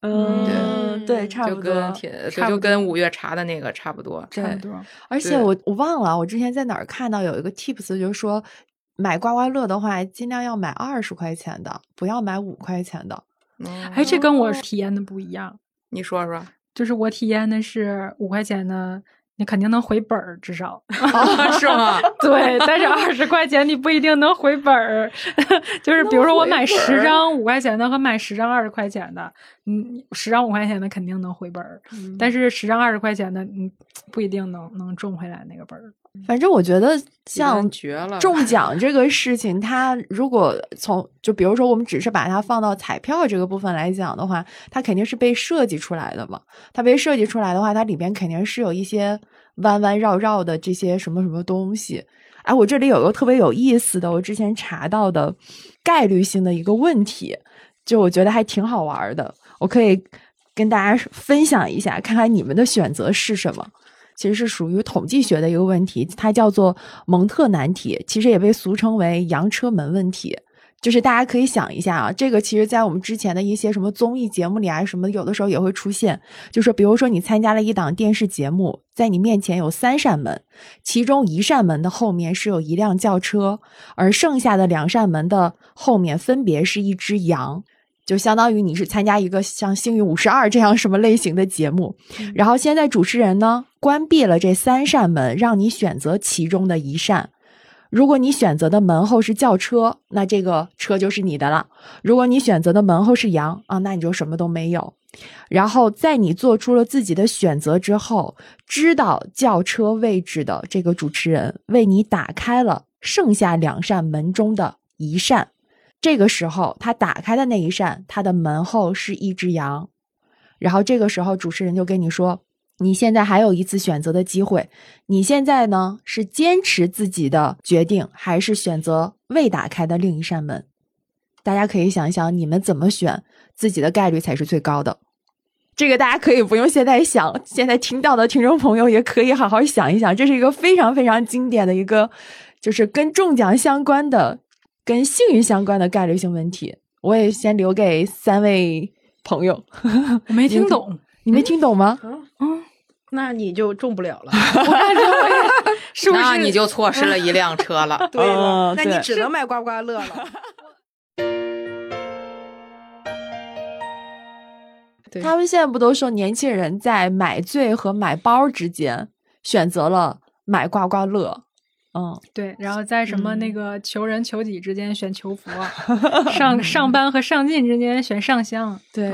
嗯，对，差不多，就跟就就跟五月查的那个差不多，差不多。而且我我忘了，我之前在哪儿看到有一个 tips，就是说买刮刮乐的话，尽量要买二十块钱的，不要买五块钱的。哎，这跟我体验的不一样，你说说。就是我体验的是五块钱的，你肯定能回本儿，至少 是吗？对，但是二十块钱你不一定能回本儿。就是比如说我买十张五块钱的和买十张二十块钱的，嗯，十张五块钱的肯定能回本儿，但是十张二十块钱的，你不一定能能中回来那个本儿。反正我觉得像中 奖这个事情，它如果从就比如说我们只是把它放到彩票这个部分来讲的话，它肯定是被设计出来的嘛。它被设计出来的话，它里边肯定是有一些弯弯绕绕的这些什么什么东西。哎，我这里有个特别有意思的，我之前查到的概率性的一个问题，就我觉得还挺好玩的，我可以跟大家分享一下，看看你们的选择是什么。其实是属于统计学的一个问题，它叫做蒙特难题，其实也被俗称为洋车门问题。就是大家可以想一下啊，这个其实在我们之前的一些什么综艺节目里啊，什么有的时候也会出现。就是比如说你参加了一档电视节目，在你面前有三扇门，其中一扇门的后面是有一辆轿车，而剩下的两扇门的后面分别是一只羊。就相当于你是参加一个像《幸运五十二》这样什么类型的节目，然后现在主持人呢关闭了这三扇门，让你选择其中的一扇。如果你选择的门后是轿车，那这个车就是你的了；如果你选择的门后是羊啊，那你就什么都没有。然后在你做出了自己的选择之后，知道轿车位置的这个主持人为你打开了剩下两扇门中的一扇。这个时候，他打开的那一扇，他的门后是一只羊。然后这个时候，主持人就跟你说：“你现在还有一次选择的机会。你现在呢，是坚持自己的决定，还是选择未打开的另一扇门？”大家可以想一想，你们怎么选，自己的概率才是最高的。这个大家可以不用现在想，现在听到的听众朋友也可以好好想一想。这是一个非常非常经典的一个，就是跟中奖相关的。跟幸运相关的概率性问题，我也先留给三位朋友。我没听懂，你没听懂吗？嗯，那你就中不了了。我感觉我也 是不是？那你就错失了一辆车了。对了，那你只能买刮刮乐了。他们现在不都说年轻人在买醉和买包之间选择了买刮刮乐？嗯，对，然后在什么那个求人求己之间选求佛，上上班和上进之间选上香。对，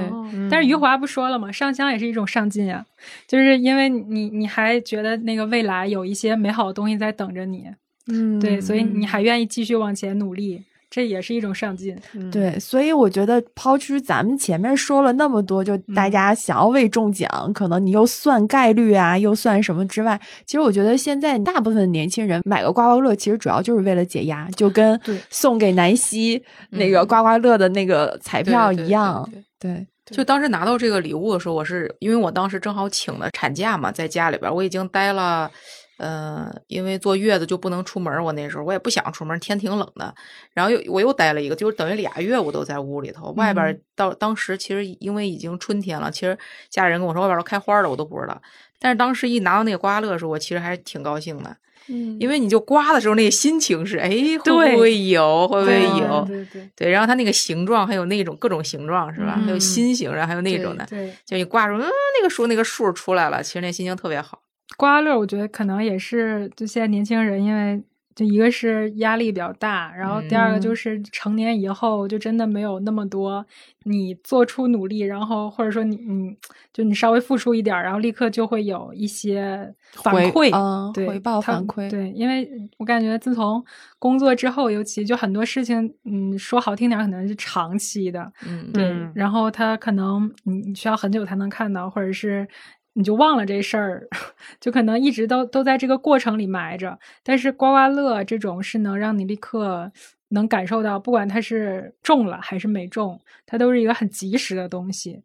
但是余华不说了吗？上香也是一种上进啊，就是因为你你还觉得那个未来有一些美好的东西在等着你，嗯，对，所以你还愿意继续往前努力。这也是一种上进，对，所以我觉得抛出咱们前面说了那么多，就大家想要为中奖，可能你又算概率啊，又算什么之外，其实我觉得现在大部分年轻人买个刮刮乐，其实主要就是为了解压，就跟送给南希那个刮刮乐的那个彩票一样，对。就当时拿到这个礼物的时候，我是因为我当时正好请了产假嘛，在家里边我已经待了。嗯，因为坐月子就不能出门，我那时候我也不想出门，天挺冷的。然后又我又待了一个，就是等于俩月我都在屋里头。外边到当时其实因为已经春天了，其实家里人跟我说外边都开花了，我都不知道。但是当时一拿到那个刮乐的时候，我其实还是挺高兴的。嗯，因为你就刮的时候那个心情是，哎，会不会有？会不会有？对对对。然后它那个形状还有那种各种形状是吧？还有心形，然后还有那种的。对。就你挂住，嗯，那个数那个数出来了，其实那心情特别好。刮刮乐，我觉得可能也是，就现在年轻人，因为就一个是压力比较大，然后第二个就是成年以后就真的没有那么多你做出努力，然后或者说你你就你稍微付出一点，然后立刻就会有一些反馈，对回报反馈，对，因为我感觉自从工作之后，尤其就很多事情，嗯，说好听点可能是长期的，嗯，对，然后他可能你你需要很久才能看到，或者是。你就忘了这事儿，就可能一直都都在这个过程里埋着。但是刮刮乐这种是能让你立刻能感受到，不管它是中了还是没中，它都是一个很及时的东西。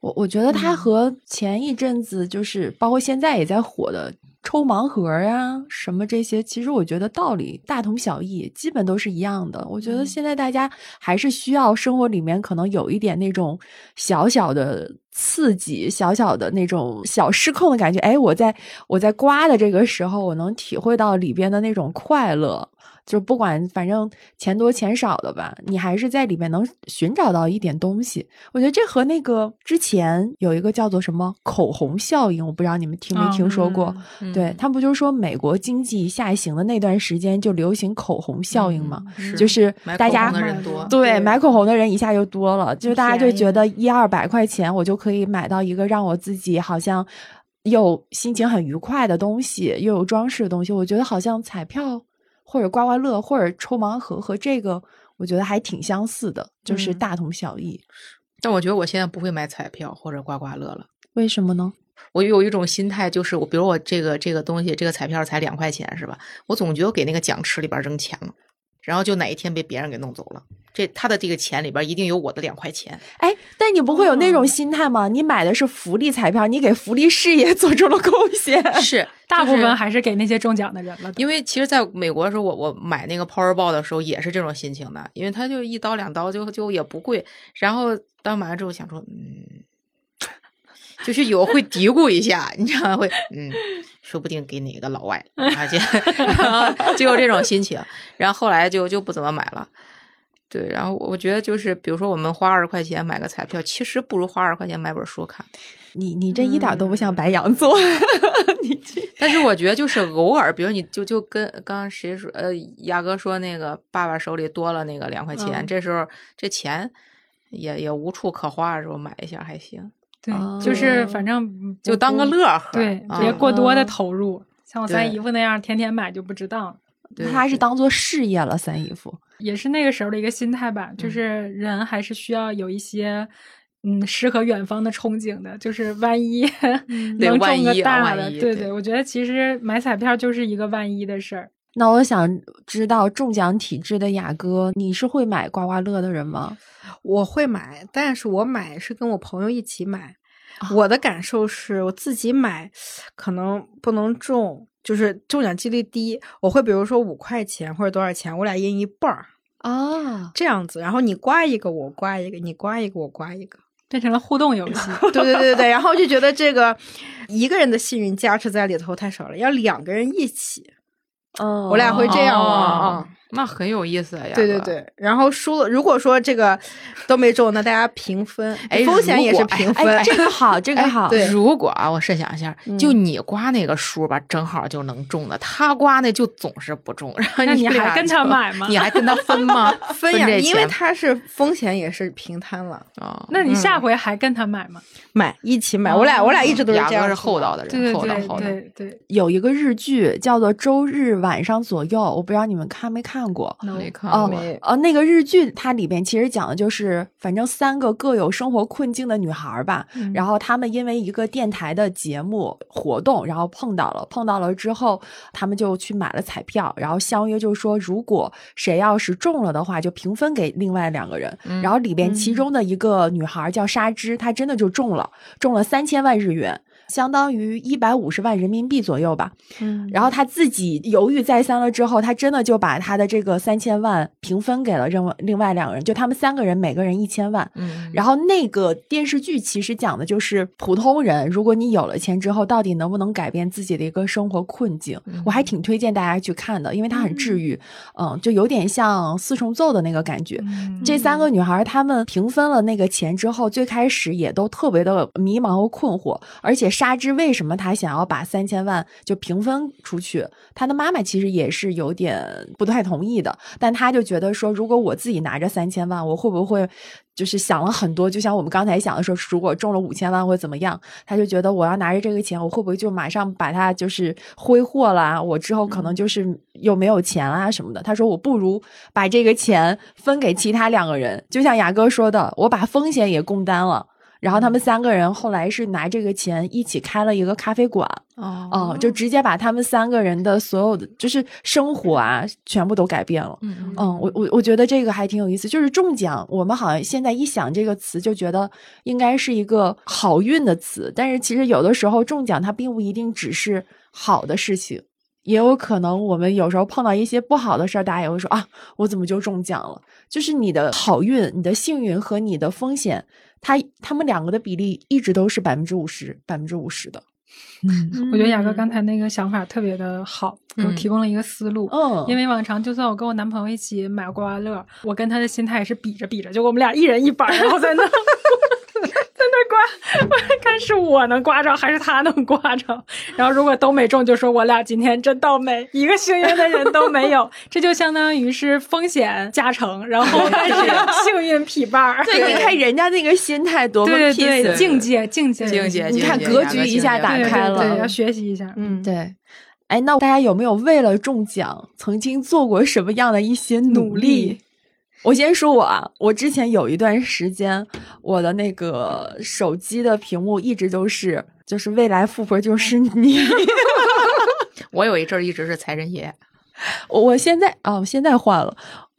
我我觉得它和前一阵子就是包括现在也在火的抽盲盒呀什么这些，其实我觉得道理大同小异，基本都是一样的。我觉得现在大家还是需要生活里面可能有一点那种小小的。刺激，小小的那种小失控的感觉。哎，我在我在刮的这个时候，我能体会到里边的那种快乐。就不管反正钱多钱少的吧，你还是在里面能寻找到一点东西。我觉得这和那个之前有一个叫做什么口红效应，我不知道你们听没听说过。对他不就是说美国经济下行的那段时间就流行口红效应吗？就是大家对买口红的人一下就多了，就大家就觉得一二百块钱我就可以买到一个让我自己好像又心情很愉快的东西，又有装饰的东西。我觉得好像彩票。或者刮刮乐，或者抽盲盒，和这个我觉得还挺相似的，就是大同小异。但我觉得我现在不会买彩票或者刮刮乐了，为什么呢？我有一种心态，就是我比如我这个这个东西，这个彩票才两块钱，是吧？我总觉得给那个奖池里边扔钱了。然后就哪一天被别人给弄走了，这他的这个钱里边一定有我的两块钱。哎，但你不会有那种心态吗？你买的是福利彩票，你给福利事业 做出了贡献。是，大部分还是给那些中奖的人了。因为其实在美国的时候，我我买那个 Powerball 的时候也是这种心情的，因为他就一刀两刀，就就也不贵。然后当买完之后想说，嗯。就是有会嘀咕一下，你知道会，嗯，说不定给哪个老外，就就有这种心情。然后后来就就不怎么买了。对，然后我觉得就是，比如说我们花二十块钱买个彩票，其实不如花二十块钱买本书看。你你这一点都不像白羊座。你 但是我觉得就是偶尔，比如你就就跟刚刚谁说，呃，亚哥说那个爸爸手里多了那个两块钱，这时候这钱也也无处可花的时候买一下还行。对，就是反正就当个乐呵，对，别过多的投入。像我三姨夫那样天天买就不值当。他还是当做事业了，三姨夫也是那个时候的一个心态吧。就是人还是需要有一些嗯诗和远方的憧憬的，就是万一能中个大的，对对。我觉得其实买彩票就是一个万一的事儿。那我想知道中奖体质的雅哥，你是会买刮刮乐的人吗？我会买，但是我买是跟我朋友一起买。我的感受是我自己买，可能不能中，就是中奖几率低。我会比如说五块钱或者多少钱，我俩赢一半儿啊，这样子。然后你刮一个，我刮一个；你刮一个，我刮一个，变成了互动游戏。对对对对对。然后就觉得这个 一个人的幸运加持在里头太少了，要两个人一起。哦，我俩会这样啊。那很有意思呀！对对对，然后输了，如果说这个都没中，那大家平分，风险也是平分，这个好，这个好。对，如果啊，我设想一下，就你刮那个数吧，正好就能中的，他刮那就总是不中，然后你还跟他买吗？你还跟他分吗？分呀，因为他是风险也是平摊了啊。那你下回还跟他买吗？买，一起买。我俩我俩一直都是这样，是厚道的人，厚道厚道。对对，有一个日剧叫做《周日晚上左右》，我不知道你们看没看过。没看过哦，呃，那个日剧它里边其实讲的就是，反正三个各有生活困境的女孩吧，然后她们因为一个电台的节目活动，然后碰到了，碰到了之后，她们就去买了彩票，然后相约就是说，如果谁要是中了的话，就平分给另外两个人。然后里边其中的一个女孩叫沙织，她真的就中了，中了三千万日元。相当于一百五十万人民币左右吧，嗯，然后他自己犹豫再三了之后，他真的就把他的这个三千万平分给了另外另外两个人，就他们三个人每个人一千万，嗯，然后那个电视剧其实讲的就是普通人，如果你有了钱之后，到底能不能改变自己的一个生活困境？我还挺推荐大家去看的，因为它很治愈，嗯，就有点像四重奏的那个感觉。这三个女孩她们平分了那个钱之后，最开始也都特别的迷茫和困惑，而且。沙织为什么他想要把三千万就平分出去？他的妈妈其实也是有点不太同意的，但他就觉得说，如果我自己拿着三千万，我会不会就是想了很多？就像我们刚才想的说，如果中了五千万会怎么样？他就觉得我要拿着这个钱，我会不会就马上把它就是挥霍了？我之后可能就是又没有钱啊什么的。他说，我不如把这个钱分给其他两个人，就像牙哥说的，我把风险也共担了。然后他们三个人后来是拿这个钱一起开了一个咖啡馆，哦，就直接把他们三个人的所有的就是生活啊，全部都改变了。嗯嗯，我我我觉得这个还挺有意思。就是中奖，我们好像现在一想这个词，就觉得应该是一个好运的词，但是其实有的时候中奖它并不一定只是好的事情。也有可能我们有时候碰到一些不好的事儿，大家也会说啊，我怎么就中奖了？就是你的好运、你的幸运和你的风险，它他们两个的比例一直都是百分之五十、百分之五十的。嗯，我觉得雅哥刚才那个想法特别的好，给我提供了一个思路。嗯，因为往常就算我跟我男朋友一起买刮刮乐，我跟他的心态也是比着比着，就我们俩一人一半，然后在那。刮，看是我能刮着还是他能刮着。然后如果都没中，就说我俩今天真倒霉，一个幸运的人都没有。这就相当于是风险加成，然后 但是 幸运匹伴儿。对，你看人家那个心态多么对对境界境界境界，你看格局一下打开了，对，要学习一下。嗯，对。哎，那大家有没有为了中奖曾经做过什么样的一些努力？我先说我啊，我之前有一段时间，我的那个手机的屏幕一直都是，就是未来富婆就是你。我有一阵儿一直是财神爷，我我现在啊，我现在换了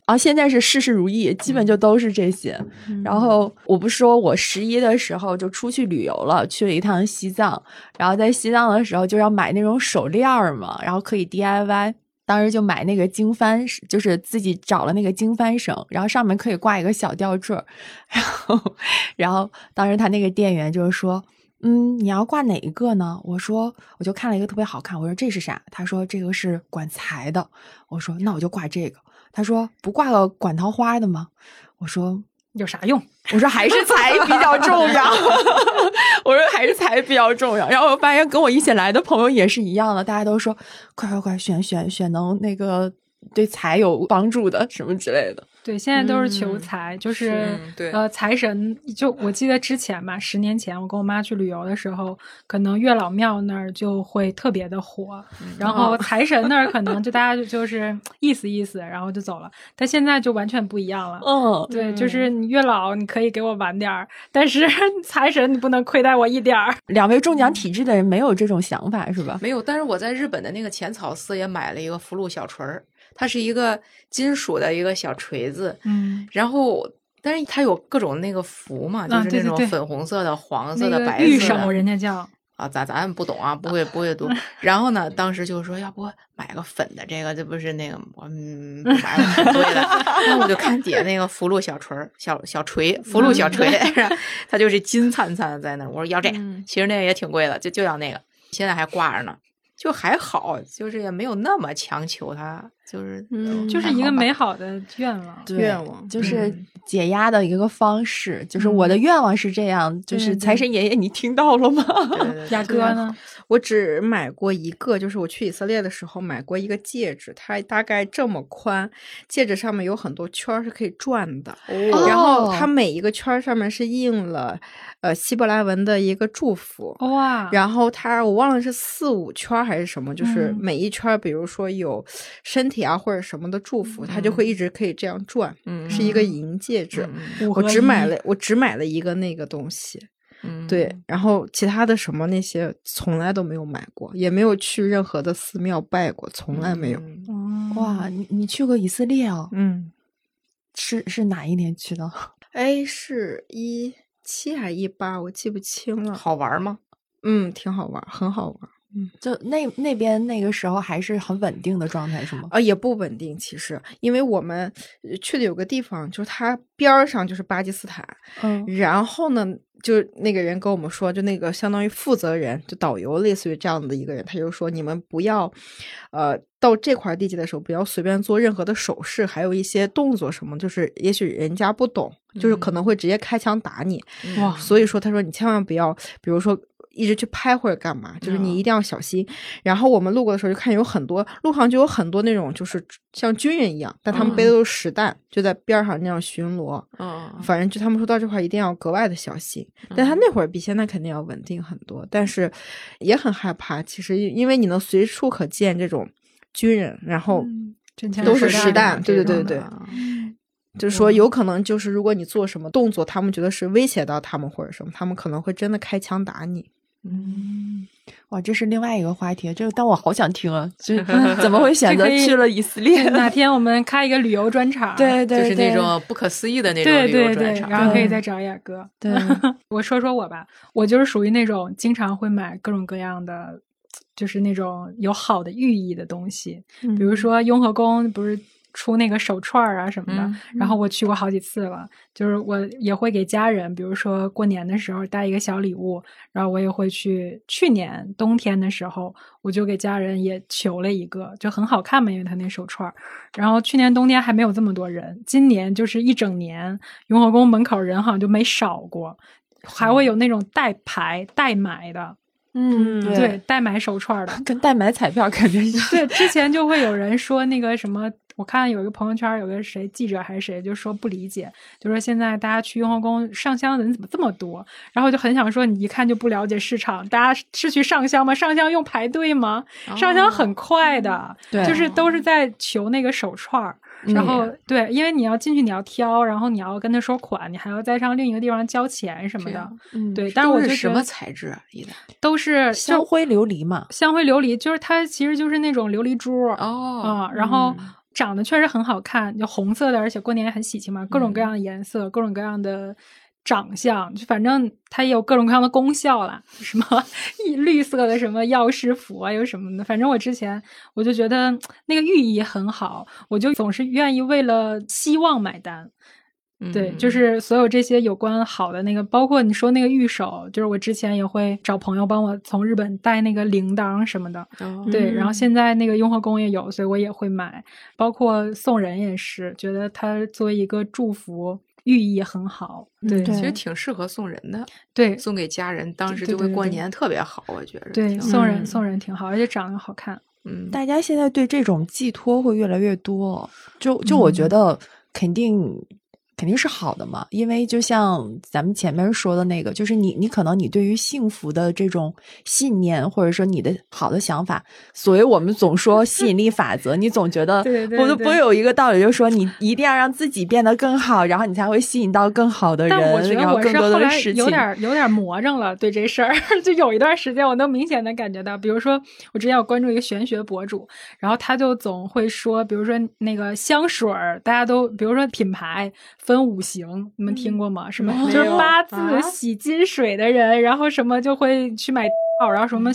啊，现在是事事如意，基本就都是这些。然后我不说我十一的时候就出去旅游了，去了一趟西藏，然后在西藏的时候就要买那种手链嘛，然后可以 DIY。当时就买那个经幡，就是自己找了那个经幡绳，然后上面可以挂一个小吊坠 然后，然后当时他那个店员就是说，嗯，你要挂哪一个呢？我说，我就看了一个特别好看，我说这是啥？他说这个是管财的。我说那我就挂这个。他说不挂个管桃花的吗？我说。有啥用？我说还是财比较重要。我说还是财比较重要。然后我发现跟我一起来的朋友也是一样的，大家都说快快快选选选能那个对财有帮助的什么之类的。对，现在都是求财，就是呃，财神。就我记得之前吧，十年前我跟我妈去旅游的时候，可能月老庙那儿就会特别的火，然后财神那儿可能就大家就就是意思意思，然后就走了。但现在就完全不一样了。嗯，对，就是你月老你可以给我晚点儿，但是 财神你不能亏待我一点儿。两位中奖 体质的人没有这种想法是吧？没有，但是我在日本的那个浅草寺也买了一个福禄小锤儿。它是一个金属的一个小锤子，嗯，然后，但是它有各种那个符嘛，就是那种粉红色的、黄色的、白色的。玉手人家叫啊，咱咱不懂啊，不会 不会读。然后呢，当时就说要不买个粉的，这个这不是那个我嗯买了挺贵的。那我就看底下那个福禄小锤小小锤，福禄小锤，它就是金灿灿的在那。我说要这，其实那个也挺贵的，就就要那个，现在还挂着呢。就还好，就是也没有那么强求他，就是嗯，就是一个美好的愿望，愿望就是解压的一个方式。就是我的愿望是这样，就是财神爷爷，你听到了吗？雅哥呢？我只买过一个，就是我去以色列的时候买过一个戒指，它大概这么宽，戒指上面有很多圈是可以转的，哦然后它每一个圈上面是印了。呃，希伯来文的一个祝福哇，然后它我忘了是四五圈还是什么，就是每一圈，比如说有身体啊或者什么的祝福，它就会一直可以这样转，是一个银戒指。我只买了，我只买了一个那个东西，对，然后其他的什么那些从来都没有买过，也没有去任何的寺庙拜过，从来没有。哇，你你去过以色列哦？嗯，是是哪一年去的？哎，是一。七还一八，我记不清了。好玩吗？嗯，挺好玩，很好玩。嗯，就那那边那个时候还是很稳定的状态，是吗？啊，也不稳定，其实，因为我们去的有个地方，就是它边儿上就是巴基斯坦。嗯，然后呢，就那个人跟我们说，就那个相当于负责人，就导游，类似于这样的一个人，他就说，你们不要，呃，到这块地界的时候，不要随便做任何的手势，还有一些动作什么，就是也许人家不懂，就是可能会直接开枪打你。哇，所以说，他说你千万不要，比如说。一直去拍或者干嘛，就是你一定要小心。然后我们路过的时候就看有很多路上就有很多那种就是像军人一样，但他们背的都是实弹，就在边上那样巡逻。嗯，反正就他们说到这块一定要格外的小心。但他那会儿比现在肯定要稳定很多，但是也很害怕。其实因为你能随处可见这种军人，然后都是实弹，对对对对。就是说，有可能就是如果你做什么动作，他们觉得是威胁到他们或者什么，他们可能会真的开枪打你。嗯，哇，这是另外一个话题，这个但我好想听啊！这 怎么会选择去了以色列？哪天我们开一个旅游专场？对对，就是那种不可思议的那种旅游专场，然后可以再找雅哥。对，我说说我吧，我就是属于那种经常会买各种各样的就是那种有好的寓意的东西，比如说雍和宫不是。出那个手串儿啊什么的，然后我去过好几次了。就是我也会给家人，比如说过年的时候带一个小礼物，然后我也会去。去年冬天的时候，我就给家人也求了一个，就很好看嘛，因为他那手串儿。然后去年冬天还没有这么多人，今年就是一整年，雍和宫门口人好像就没少过，还会有那种代排代买的。嗯，对，代买手串的，跟代买彩票感觉一样。对，之前就会有人说那个什么，我看有一个朋友圈，有个谁记者还是谁，就说不理解，就说现在大家去雍和宫上香的人怎么这么多？然后就很想说，你一看就不了解市场，大家是去上香吗？上香用排队吗？上香很快的，就是都是在求那个手串儿。然后对，因为你要进去，你要挑，然后你要跟他说款，你还要再上另一个地方交钱什么的。嗯，对。但是我觉得什么材质啊？一的都是香灰琉璃嘛。香灰琉璃就是它，其实就是那种琉璃珠哦。啊，然后长得确实很好看，就红色的，而且过年也很喜庆嘛，各种各样的颜色，各种各样的。长相就反正它也有各种各样的功效啦，什么 绿色的什么药师佛啊，有什么的。反正我之前我就觉得那个寓意很好，我就总是愿意为了希望买单。对，就是所有这些有关好的那个，包括你说那个玉手，就是我之前也会找朋友帮我从日本带那个铃铛什么的。对，然后现在那个雍和宫也有，所以我也会买。包括送人也是，觉得它作为一个祝福。寓意很好，对，其实挺适合送人的，对，送给家人，当时就会过年特别好，我觉得。对，送人送人挺好，而且长得好看。嗯，大家现在对这种寄托会越来越多，就就我觉得肯定。肯定是好的嘛，因为就像咱们前面说的那个，就是你，你可能你对于幸福的这种信念，或者说你的好的想法，所以我们总说吸引力法则，你总觉得，我都不有一个道理，就是说你一定要让自己变得更好，然后你才会吸引到更好的人，然后更多的事情。有点有点魔怔了，对这事儿，就有一段时间我能明显的感觉到，比如说我之前有关注一个玄学博主，然后他就总会说，比如说那个香水儿，大家都比如说品牌。分五行，你们听过吗？什么就是八字喜金水的人，然后什么就会去买 然后什么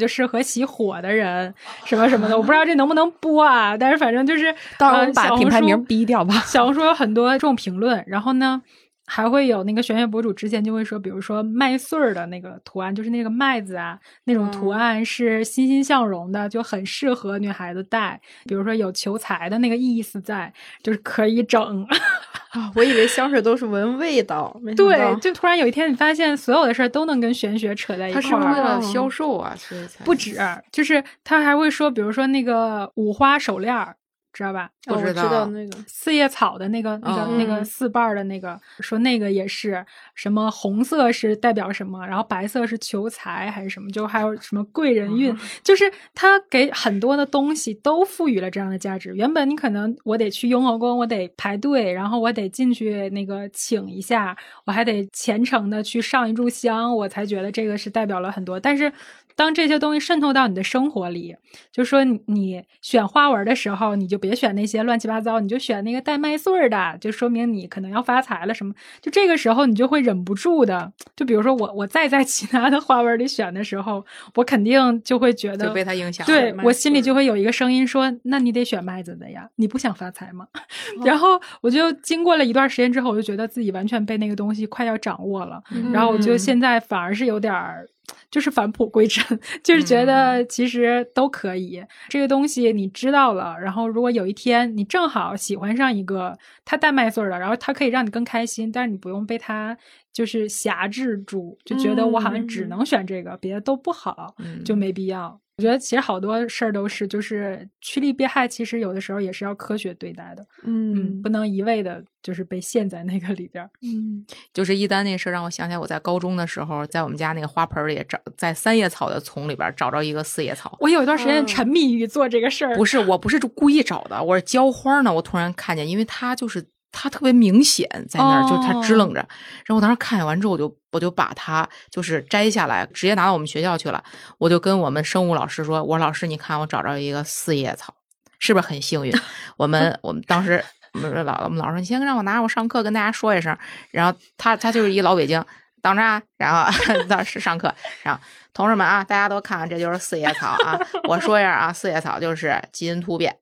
就适合喜火的人，什么什么的，我不知道这能不能播啊。但是反正就是，到时候把品牌名逼掉吧。小红书有很多这种评论，然后呢？还会有那个玄学博主之前就会说，比如说麦穗儿的那个图案，就是那个麦子啊，那种图案是欣欣向荣的，就很适合女孩子戴。比如说有求财的那个意思在，就是可以整。啊，我以为香水都是闻味道，对，就突然有一天你发现所有的事儿都能跟玄学扯在一块儿。它是为了销售啊，所以才不止，就是他还会说，比如说那个五花手链儿。知道吧？我知道那个四叶草的那个、那个、那个四瓣的那个，说那个也是什么红色是代表什么，然后白色是求财还是什么？就还有什么贵人运，就是他给很多的东西都赋予了这样的价值。原本你可能我得去雍和宫，我得排队，然后我得进去那个请一下，我还得虔诚的去上一炷香，我才觉得这个是代表了很多。但是。当这些东西渗透到你的生活里，就说你选花纹的时候，你就别选那些乱七八糟，你就选那个带麦穗儿的，就说明你可能要发财了什么。就这个时候，你就会忍不住的，就比如说我，我再在其他的花纹里选的时候，我肯定就会觉得被它影响。对我心里就会有一个声音说：“那你得选麦子的呀，你不想发财吗？” 然后我就经过了一段时间之后，我就觉得自己完全被那个东西快要掌握了，然后我就现在反而是有点儿。就是返璞归真，就是觉得其实都可以。这个东西你知道了，然后如果有一天你正好喜欢上一个他带麦穗的，然后他可以让你更开心，但是你不用被他就是辖制住，就觉得我好像只能选这个，别的都不好，就没必要。我觉得其实好多事儿都是，就是趋利避害，其实有的时候也是要科学对待的。嗯，不能一味的，就是被陷在那个里边。嗯，就是一丹那事儿让我想起来，我在高中的时候，在我们家那个花盆里找，在三叶草的丛里边找着一个四叶草。我有一段时间沉迷于做这个事儿。不是，我不是故意找的，我是浇花呢。我突然看见，因为它就是。它特别明显在那儿，就它支棱着。然后我当时看见完之后，我就我就把它就是摘下来，直接拿到我们学校去了。我就跟我们生物老师说：“我说老师，你看我找着一个四叶草，是不是很幸运？”我们 我们当时我们老我们老师说：“你先让我拿着，我上课跟大家说一声。”然后他他就是一老北京，等着啊，然后 到时上课，然后同志们啊，大家都看看，这就是四叶草啊。我说一下啊，四叶草就是基因突变，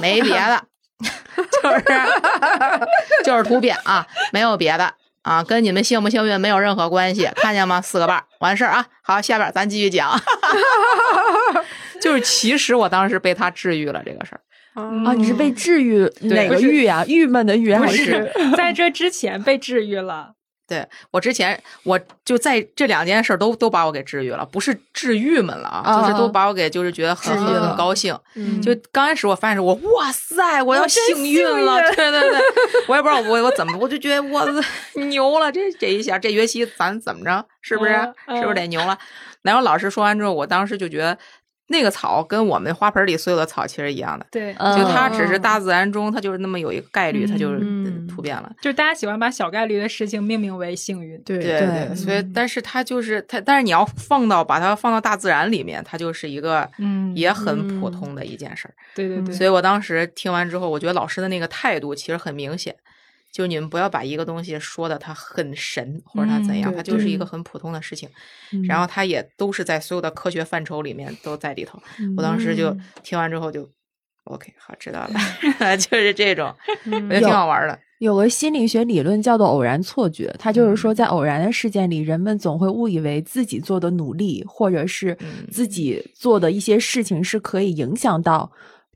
没别的，就是就是突变啊，没有别的啊，跟你们幸不幸运没有任何关系，看见吗？四个瓣，完事儿啊。好，下边咱继续讲，就是其实我当时被他治愈了这个事儿。啊，你是被治愈哪个郁呀？郁闷的郁还是在这之前被治愈了？对我之前，我就在这两件事都都把我给治愈了，不是治郁闷了啊，就是都把我给就是觉得很很高兴。就刚开始我发现我哇塞，我要幸运了，对对对，我也不知道我我怎么，我就觉得我 牛了，这这一下这学期咱怎么着，是不是是不是得牛了？然后老师说完之后，我当时就觉得。那个草跟我们花盆里所有的草其实一样的，对，就它只是大自然中它就是那么有一个概率，它就是突变了。就是大家喜欢把小概率的事情命名为幸运，对对对。所以，但是它就是它，但是你要放到把它放到大自然里面，它就是一个嗯也很普通的一件事儿。对对对。所以我当时听完之后，我觉得老师的那个态度其实很明显。就你们不要把一个东西说的它很神或者它怎样，它就是一个很普通的事情，然后它也都是在所有的科学范畴里面都在里头。我当时就听完之后就，OK，好，知道了，就是这种，我觉得挺好玩的。有个心理学理论叫做偶然错觉，它就是说在偶然的事件里，人们总会误以为自己做的努力或者是自己做的一些事情是可以影响到。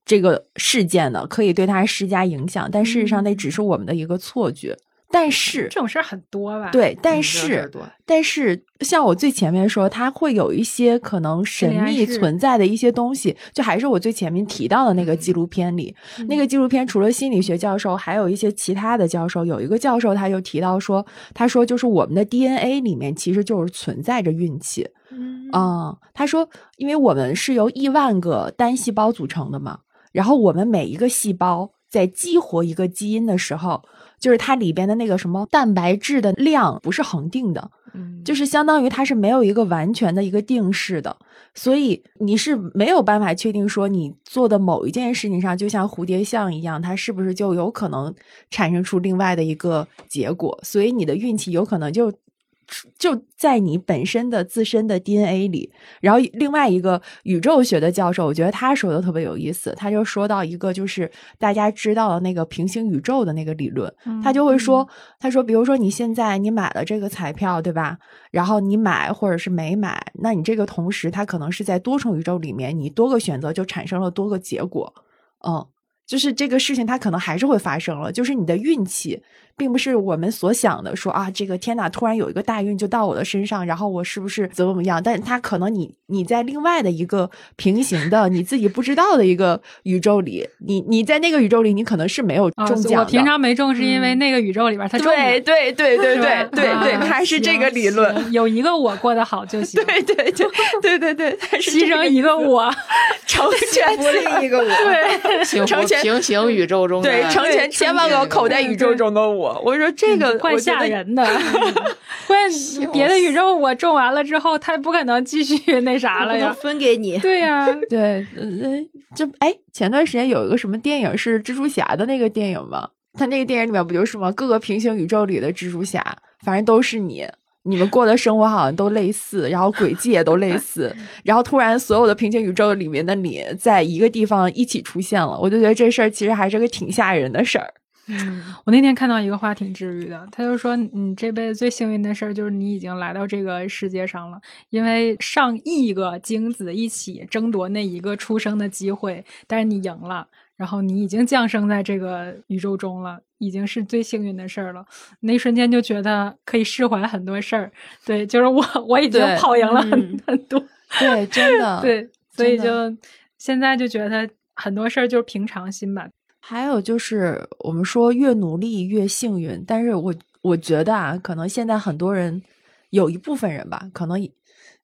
这个事件呢，可以对他施加影响，但事实上那只是我们的一个错觉。但是这种事儿很多吧？对，但是但是像我最前面说，它会有一些可能神秘存在的一些东西。就还是我最前面提到的那个纪录片里，那个纪录片除了心理学教授，还有一些其他的教授。有一个教授他就提到说，他说就是我们的 DNA 里面其实就是存在着运气。嗯啊，他说，因为我们是由亿万个单细胞组成的嘛。然后我们每一个细胞在激活一个基因的时候，就是它里边的那个什么蛋白质的量不是恒定的，嗯，就是相当于它是没有一个完全的一个定式的，所以你是没有办法确定说你做的某一件事情上，就像蝴蝶像一样，它是不是就有可能产生出另外的一个结果，所以你的运气有可能就。就在你本身的自身的 DNA 里，然后另外一个宇宙学的教授，我觉得他说的特别有意思，他就说到一个就是大家知道的那个平行宇宙的那个理论，他就会说，他说，比如说你现在你买了这个彩票，对吧？然后你买或者是没买，那你这个同时，它可能是在多重宇宙里面，你多个选择就产生了多个结果，嗯，就是这个事情它可能还是会发生了，就是你的运气。并不是我们所想的，说啊，这个天哪，突然有一个大运就到我的身上，然后我是不是怎么怎么样？但他可能你你在另外的一个平行的你自己不知道的一个宇宙里，你你在那个宇宙里，你可能是没有中奖的。我平常没中，是因为那个宇宙里边他中。对对对对对对对，他是这个理论。有一个我过得好就 行。对对对对对对，牺牲一个我，成 全另一个我。对，成全平行宇宙中对成全千万个口袋宇宙中的我。我 说这个怪吓人的 关键别的宇宙我种完了之后，他不可能继续那啥了呀，分给你。对呀，对，嗯，这哎，前段时间有一个什么电影是蜘蛛侠的那个电影吗？他那个电影里面不就是吗？各个平行宇宙里的蜘蛛侠，反正都是你，你们过的生活好像都类似，然后轨迹也都类似，然后突然所有的平行宇宙里面的你在一个地方一起出现了，我就觉得这事儿其实还是个挺吓人的事儿。嗯，我那天看到一个话挺治愈的，他就说你这辈子最幸运的事儿就是你已经来到这个世界上了，因为上亿个精子一起争夺那一个出生的机会，但是你赢了，然后你已经降生在这个宇宙中了，已经是最幸运的事儿了。那一瞬间就觉得可以释怀很多事儿，对，就是我我已经跑赢了很很多，对，真的，对，所以就现在就觉得很多事儿就是平常心吧。还有就是，我们说越努力越幸运，但是我我觉得啊，可能现在很多人有一部分人吧，可能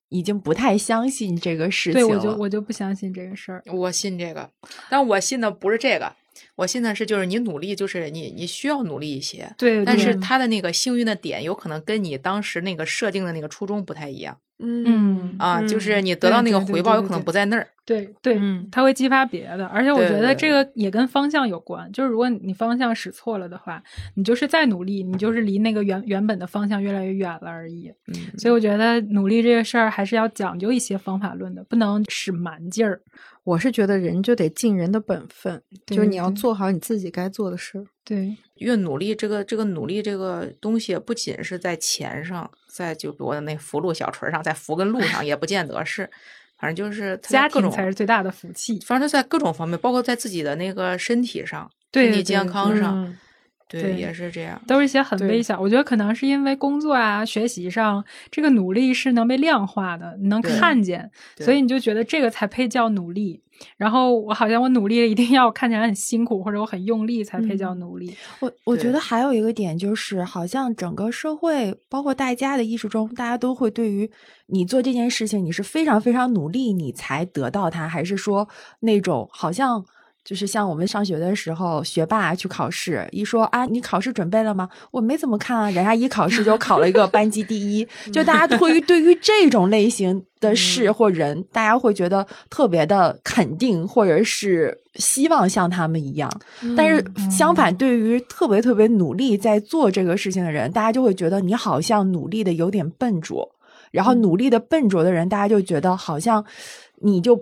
已经不太相信这个事情。对，我就我就不相信这个事儿。我信这个，但我信的不是这个，我信的是就是你努力，就是你你需要努力一些。对，但是他的那个幸运的点，有可能跟你当时那个设定的那个初衷不太一样。嗯啊，就是你得到那个回报，有可能不在那儿。对对，嗯，它会激发别的，而且我觉得这个也跟方向有关。就是如果你方向使错了的话，你就是再努力，你就是离那个原原本的方向越来越远了而已。嗯，所以我觉得努力这个事儿还是要讲究一些方法论的，不能使蛮劲儿。我是觉得人就得尽人的本分，就是你要做好你自己该做的事儿。对，越努力，这个这个努力这个东西，不仅是在钱上，在就比如那福禄小锤上，在福跟禄上 也不见得是，反正就是它在家庭才是最大的福气。反正在各种方面，包括在自己的那个身体上、对对身体健康上，嗯对，对也是这样。都是一些很微小，我觉得可能是因为工作啊、学习上，这个努力是能被量化的，你能看见，所以你就觉得这个才配叫努力。然后我好像我努力了，一定要看起来很辛苦，或者我很用力才配叫努力。我我觉得还有一个点就是，好像整个社会，包括大家的意识中，大家都会对于你做这件事情，你是非常非常努力，你才得到它，还是说那种好像。就是像我们上学的时候，学霸去考试，一说啊，你考试准备了吗？我没怎么看啊，人家一考试就考了一个班级第一，就大家对于对于这种类型的事或人，大家会觉得特别的肯定，或者是希望像他们一样。但是相反，对于特别特别努力在做这个事情的人，大家就会觉得你好像努力的有点笨拙，然后努力的笨拙的人，大家就觉得好像你就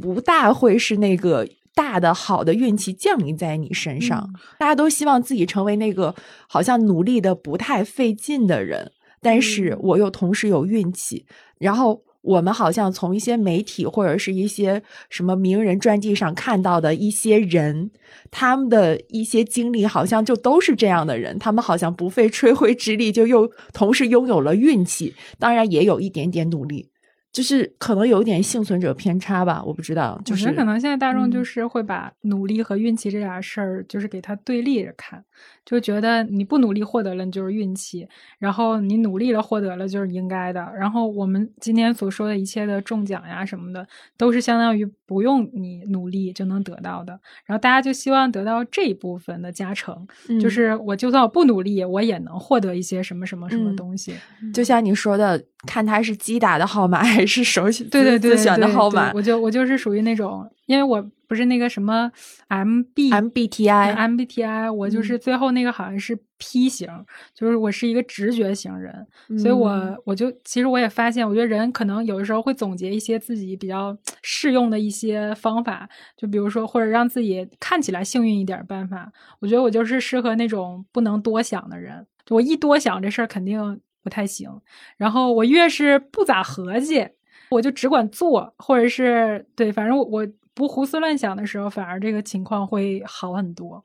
不大会是那个大的好的运气降临在你身上。大家都希望自己成为那个好像努力的不太费劲的人，但是我又同时有运气，然后。我们好像从一些媒体或者是一些什么名人传记上看到的一些人，他们的一些经历好像就都是这样的人，他们好像不费吹灰之力就又同时拥有了运气，当然也有一点点努力，就是可能有一点幸存者偏差吧，我不知道，就是我觉得可能现在大众就嗯是会把努力和运气这俩事儿，就是给它对立着看，就觉得你不努力获得了，你就是运气；然后你努力了获得了，就是应该的。然后我们今天所说的一切的中奖呀什么的，都是相当于不用你努力就能得到的。然后大家就希望得到这一部分的加成，嗯就是我就算我不努力，我也能获得一些什么什么什么嗯东西。就像你说的，看他是机打的号码还是手写对对对自选的号码我就我就是属于那种，因为我不是那个什么 MB，MBTI MBTI，我嗯就是最后那个好像是 P 型，就是我是一个直觉型人，所以我嗯我就其实我也发现，我觉得人可能有的时候会总结一些自己比较适用的一些方法，就比如说或者让自己看起来幸运一点儿办法。我觉得我就是适合那种不能多想的人，就我一多想这事儿肯定不太行。然后我越是不咋合计，我就只管做，或者是对，反正我我不胡思乱想的时候，反而这个情况会好很多。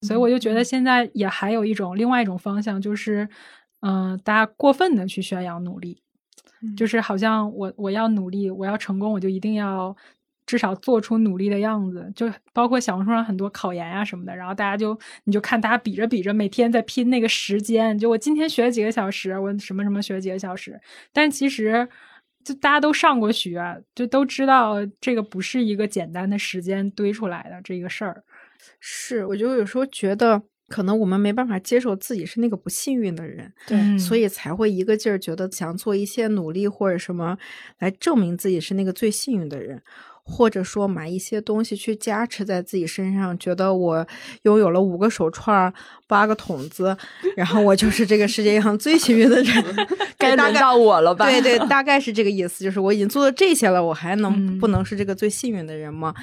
所以我就觉得现在也还有一种另外一种方向，就是嗯、呃大家过分的去宣扬努力，就是好像我我要努力，我要成功，我就一定要。至少做出努力的样子，就包括小红书上很多考研呀、什么的，然后大家就你就看大家比着比着，每天在拼那个时间，就我今天学了几个小时，我什么什么学了几个小时，但其实就大家都上过学，就都知道这个不是一个简单的时间堆出来的这个事儿。是，我就有时候觉得，可能我们没办法接受自己是那个不幸运的人，对所以才会一个劲儿觉得想做一些努力或者什么来证明自己是那个最幸运的人。或者说买一些东西去加持在自己身上，觉得我拥有了五个手串、八个筒子，然后我就是这个世界上最幸运的人。该轮到我了吧？对对，大概是这个意思，就是我已经做到这些了，我还能、嗯不能是这个最幸运的人吗？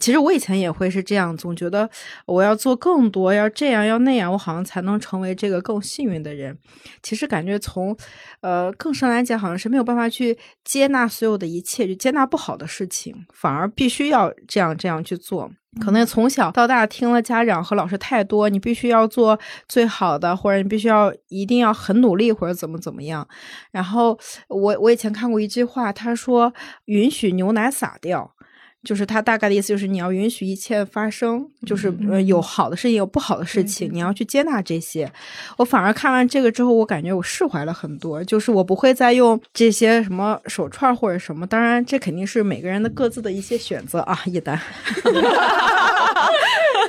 其实我以前也会是这样，总觉得我要做更多，要这样要那样，我好像才能成为这个更幸运的人。其实感觉从呃更深来讲，好像是没有办法去接纳所有的一切，就接纳不好的事情，反而必须要这样这样去做。可能从小到大听了家长和老师太多，你必须要做最好的，或者你必须要一定要很努力，或者怎么怎么样。然后我我以前看过一句话，他说允许牛奶洒掉。就是他大概的意思，就是你要允许一切发生，就是呃有好的事情，有不好的事情，你要去接纳这些。我反而看完这个之后，我感觉我释怀了很多，就是我不会再用这些什么手串或者什么。当然，这肯定是每个人的各自的一些选择啊，一丹。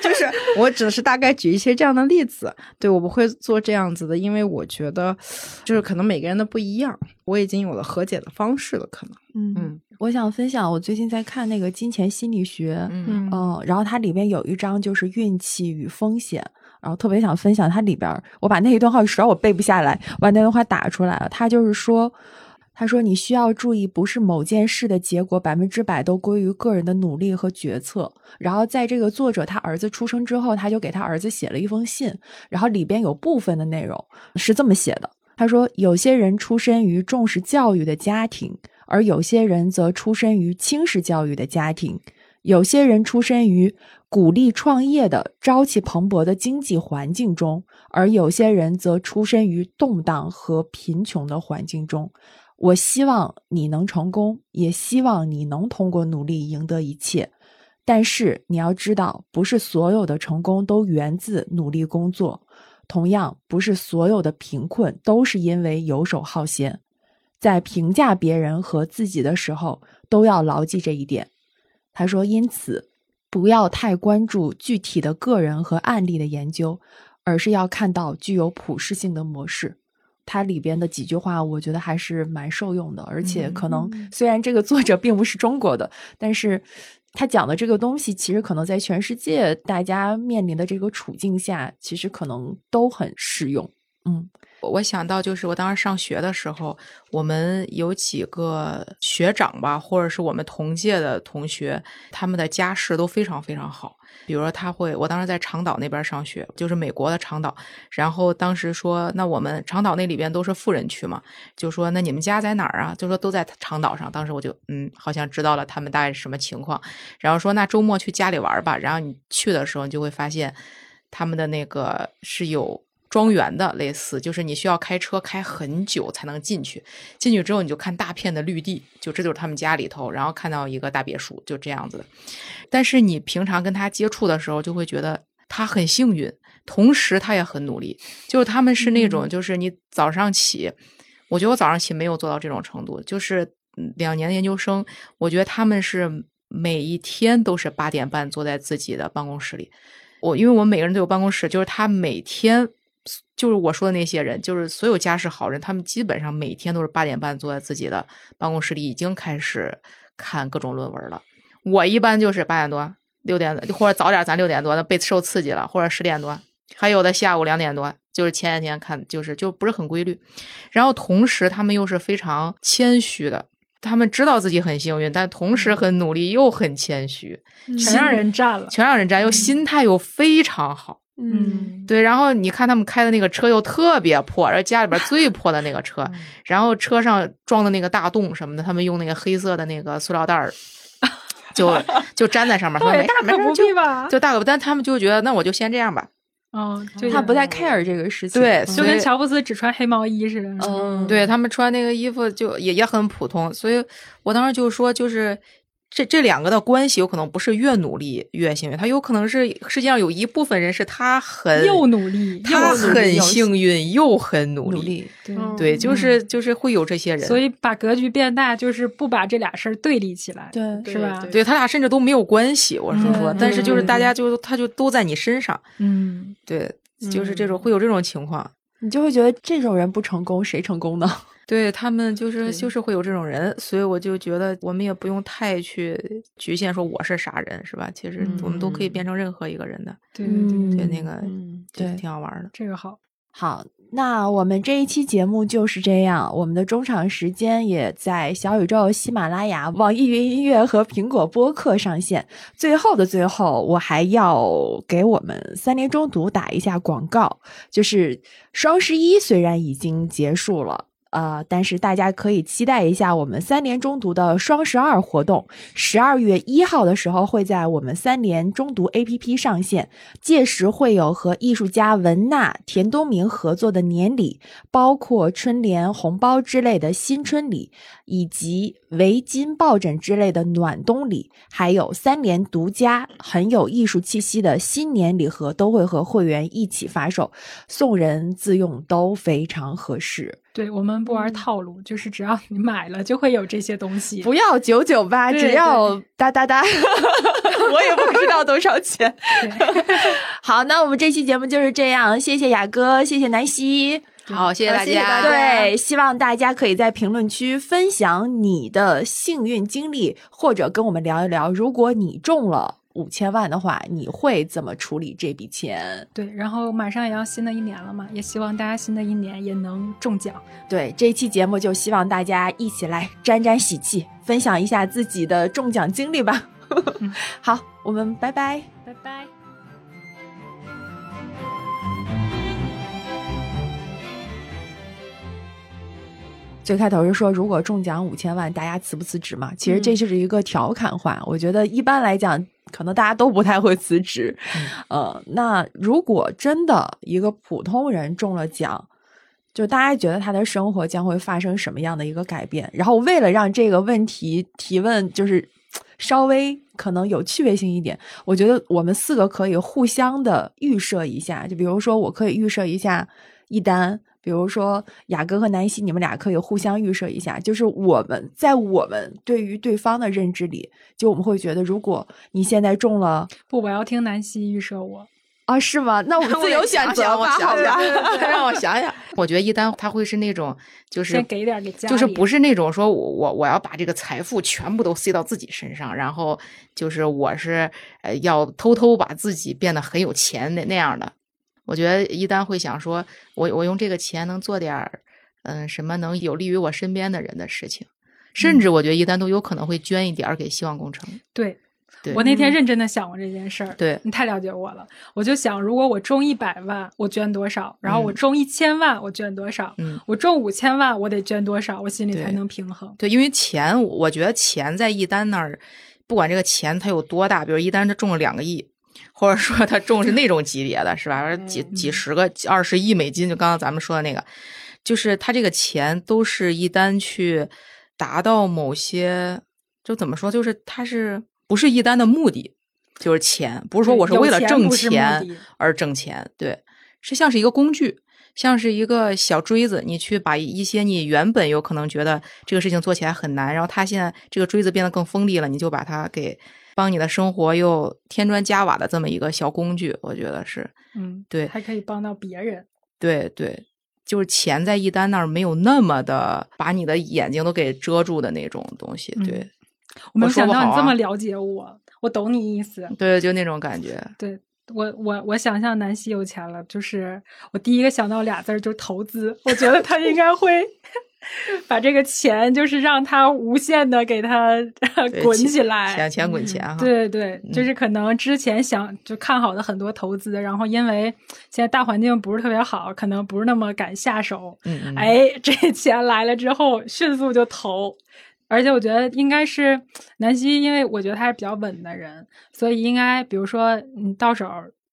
就是我只是大概举一些这样的例子，对我不会做这样子的，因为我觉得就是可能每个人的不一样，我已经有了和解的方式了，可能。嗯嗯，我想分享，我最近在看那个金钱心理学，嗯嗯，然后它里面有一章就是运气与风险，然后特别想分享它里边，我把那一段话实在我背不下来，我把那段话打出来了，他就是说。他说：“你需要注意，不是某件事的结果百分之百都归于个人的努力和决策。然后，在这个作者他儿子出生之后，他就给他儿子写了一封信，然后里边有部分的内容是这么写的。他说，有些人出身于重视教育的家庭，而有些人则出身于轻视教育的家庭；有些人出身于鼓励创业的朝气蓬勃的经济环境中，而有些人则出身于动荡和贫穷的环境中。”我希望你能成功，也希望你能通过努力赢得一切。但是你要知道，不是所有的成功都源自努力工作，同样不是所有的贫困都是因为游手好闲。在评价别人和自己的时候，都要牢记这一点。他说：“因此，不要太关注具体的个人和案例的研究，而是要看到具有普适性的模式。”它里边的几句话，我觉得还是蛮受用的，而且可能虽然这个作者并不是中国的，但是他讲的这个东西，其实可能在全世界大家面临的这个处境下，其实可能都很适用。嗯。我想到就是我当时上学的时候，我们有几个学长吧，或者是我们同届的同学，他们的家世都非常非常好。比如说他会，我当时在长岛那边上学，就是美国的长岛。然后当时说，那我们长岛那里边都是富人区嘛，就说那你们家在哪儿啊？就说都在长岛上。当时我就嗯，好像知道了他们大概什么情况。然后说那周末去家里玩吧。然后你去的时候，你就会发现他们的那个是有。庄园的类似，就是你需要开车开很久才能进去。进去之后，你就看大片的绿地，就这就是他们家里头，然后看到一个大别墅，就这样子的。但是你平常跟他接触的时候，就会觉得他很幸运，同时他也很努力。就是他们是那种，就是你早上起，我觉得我早上起没有做到这种程度。就是两年的研究生，我觉得他们是每一天都是八点半坐在自己的办公室里。我因为我们每个人都有办公室，就是他每天。就是我说的那些人，就是所有家世好人，他们基本上每天都是八点半坐在自己的办公室里，已经开始看各种论文了。我一般就是八点多、六点或者早点，咱六点多，那被受刺激了，或者十点多，还有的下午两点多，就是前几天看，就是就不是很规律。然后同时，他们又是非常谦虚的，他们知道自己很幸运，但同时很努力，又很谦虚，全让人占了，全让人占，又心态又非常好。嗯，对，然后你看他们开的那个车又特别破，然后家里边最破的那个车，然后车上装的那个大洞什么的，他们用那个黑色的那个塑料袋儿，就就粘在上面。对，大可不必吧？就大可，但他们就觉得那我就先这样吧。嗯，他不太 care 这个事情。对，就跟乔布斯只穿黑毛衣似的。嗯，对他们穿那个衣服就也也很普通，所以我当时就说就是。这这两个的关系有可能不是越努力越幸运，他有可能是世界上有一部分人是他很又努力，他很幸运又很努力，对对，就是就是会有这些人，所以把格局变大，就是不把这俩事儿对立起来，对，是吧？对他俩甚至都没有关系，我是说，但是就是大家就他就都在你身上，嗯，对，就是这种会有这种情况，你就会觉得这种人不成功，谁成功呢？对他们就是就是会有这种人，所以我就觉得我们也不用太去局限说我是啥人，是吧？其实我们都可以变成任何一个人的。对对对，那个对挺好玩的。这个好，好，那我们这一期节目就是这样。我们的中场时间也在小宇宙、喜马拉雅、网易云音乐和苹果播客上线。最后的最后，我还要给我们三联中读打一下广告，就是双十一虽然已经结束了。呃，但是大家可以期待一下我们三联中读的双十二活动，十二月一号的时候会在我们三联中读 APP 上线，届时会有和艺术家文娜、田东明合作的年礼，包括春联、红包之类的新春礼，以及围巾、抱枕之类的暖冬礼，还有三联独家很有艺术气息的新年礼盒，都会和会员一起发售，送人自用都非常合适。对我们不玩套路，就是只要你买了就会有这些东西。不要九九八，只要哒哒哒。我也不知道多少钱。好，那我们这期节目就是这样，谢谢雅哥，谢谢南希。好，谢谢大家。对，希望大家可以在评论区分享你的幸运经历，或者跟我们聊一聊，如果你中了。五千万的话，你会怎么处理这笔钱？对，然后马上也要新的一年了嘛，也希望大家新的一年也能中奖。对，这期节目就希望大家一起来沾沾喜气，分享一下自己的中奖经历吧。好，我们拜拜，拜拜。最开头是说，如果中奖五千万，大家辞不辞职嘛？其实这就是一个调侃话。我觉得一般来讲，可能大家都不太会辞职。呃，那如果真的一个普通人中了奖，就大家觉得他的生活将会发生什么样的一个改变？然后为了让这个问题提问就是稍微可能有趣味性一点，我觉得我们四个可以互相的预设一下。就比如说，我可以预设一下一单。比如说雅哥和南希，你们俩可以互相预设一下，就是我们在我们对于对方的认知里，就我们会觉得，如果你现在中了，不，我要听南希预设我啊，是吗？那我们 自由选择吧，好吧？让我想想，我觉得一丹他会是那种，就是先给点给家就是不是那种说我我我要把这个财富全部都塞到自己身上，然后就是我是呃要偷偷把自己变得很有钱那那样的。我觉得一丹会想说，我我用这个钱能做点儿，嗯，什么能有利于我身边的人的事情，甚至我觉得一丹都有可能会捐一点儿给希望工程。对，我那天认真的想过这件事儿。对你太了解我了，我就想，如果我中一百万，我捐多少？然后我中一千万，我捐多少？嗯，我中五千万，我得捐多少？我心里才能平衡。对，因为钱，我觉得钱在一丹那儿，不管这个钱它有多大，比如一丹他中了两个亿。或者说他重是那种级别的，是吧？几几十个、二十亿美金，就刚刚咱们说的那个，就是他这个钱都是一单去达到某些，就怎么说？就是他是不是一单的目的？就是钱，不是说我是为了挣钱而挣钱，对，是像是一个工具，像是一个小锥子，你去把一些你原本有可能觉得这个事情做起来很难，然后他现在这个锥子变得更锋利了，你就把它给。帮你的生活又添砖加瓦的这么一个小工具，我觉得是，嗯，对，还可以帮到别人。对对，就是钱在一丹那儿没有那么的把你的眼睛都给遮住的那种东西。对，我没想到你这么了解我，我懂你意思。对，就那种感觉。对我，我我想象南希有钱了，就是我第一个想到俩字儿就是投资。我觉得他应该会。把这个钱就是让他无限的给他 滚起来，钱钱滚钱哈。对对，就是可能之前想就看好的很多投资，然后因为现在大环境不是特别好，可能不是那么敢下手。嗯，哎，这钱来了之后，迅速就投。而且我觉得应该是南希，因为我觉得他是比较稳的人，所以应该比如说你到手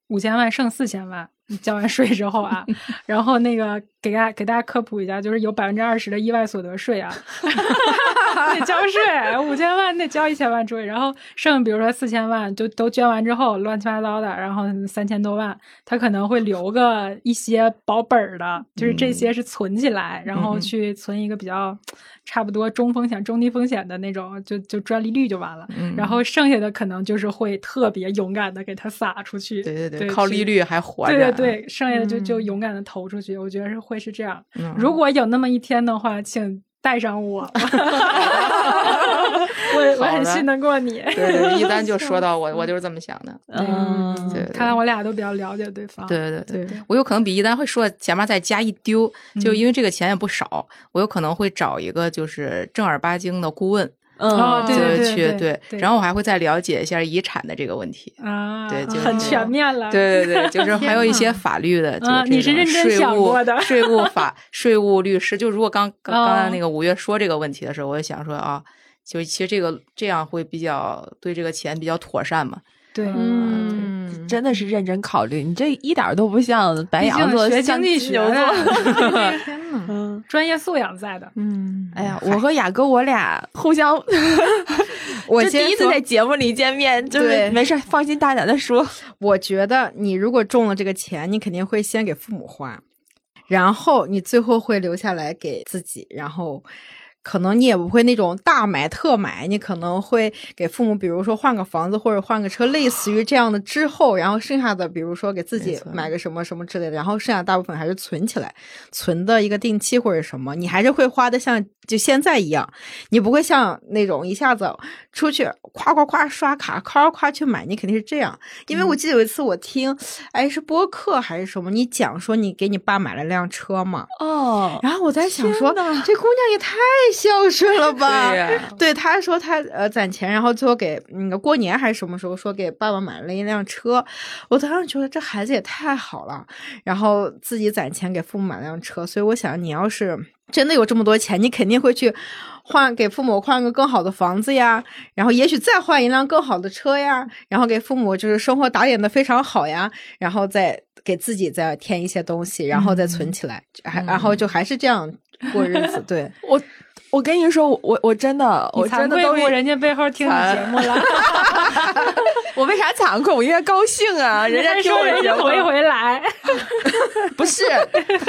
五千万，剩四千万。交完税之后啊，然后那个给大家给大家科普一下，就是有百分之二十的意外所得税啊，得交税，五千万得交一千万税，然后剩比如说四千万就都捐完之后，乱七八糟的，然后三千多万，他可能会留个一些保本儿的，就是这些是存起来，然后去存一个比较。差不多中风险、中低风险的那种，就就专利率就完了。然后剩下的可能就是会特别勇敢的给它撒出去。对对对，靠利率还活着。对对对，剩下的就就勇敢的投出去。我觉得是会是这样。如果有那么一天的话，请。带上我，我我很信得过你。对，一 丹就说到我，我就是这么想的。嗯，对，看来我俩都比较了解对方。对对对，我有可能比一丹会说前面再加一丢，就因为这个钱也不少，我有可能会找一个就是正儿八经的顾问。嗯，对对对对，然后我还会再了解一下遗产的这个问题啊，对，就很全面了。对对对，就是还有一些法律的，就，你是认真想过的。税务法、税务律师，就如果刚刚刚才那个五月说这个问题的时候，我就想说啊，就其实这个这样会比较对这个钱比较妥善嘛。对，嗯，真的是认真考虑，你这一点都不像白羊座学经济学的，天呐，专业素养在的。嗯，哎呀，我和雅哥我俩互相，我第一次在节目里见面，就是没事，放心大胆的说。我觉得你如果中了这个钱，你肯定会先给父母花。然后你最后会留下来给自己，然后。可能你也不会那种大买特买，你可能会给父母，比如说换个房子或者换个车，类似于这样的之后，然后剩下的，比如说给自己买个什么什么之类的，然后剩下大部分还是存起来，存的一个定期或者什么，你还是会花的像就现在一样，你不会像那种一下子出去夸夸夸刷卡，夸夸夸去买，你肯定是这样。因为我记得有一次我听，哎是播客还是什么，你讲说你给你爸买了辆车嘛，哦，然后我在想说，这姑娘也太。孝顺了吧？对，他说他呃攒钱，然后最后给那个过年还是什么时候说给爸爸买了一辆车。我当时觉得这孩子也太好了，然后自己攒钱给父母买辆车。所以我想，你要是真的有这么多钱，你肯定会去换给父母换个更好的房子呀，然后也许再换一辆更好的车呀，然后给父母就是生活打点的非常好呀，然后再给自己再添一些东西，然后再存起来，还然后就还是这样过日子。对 我。我跟你说，我我真的，我真的都人家背后听你节目了。我为啥惭愧？我应该高兴啊！人家听我节目，回回来。不是，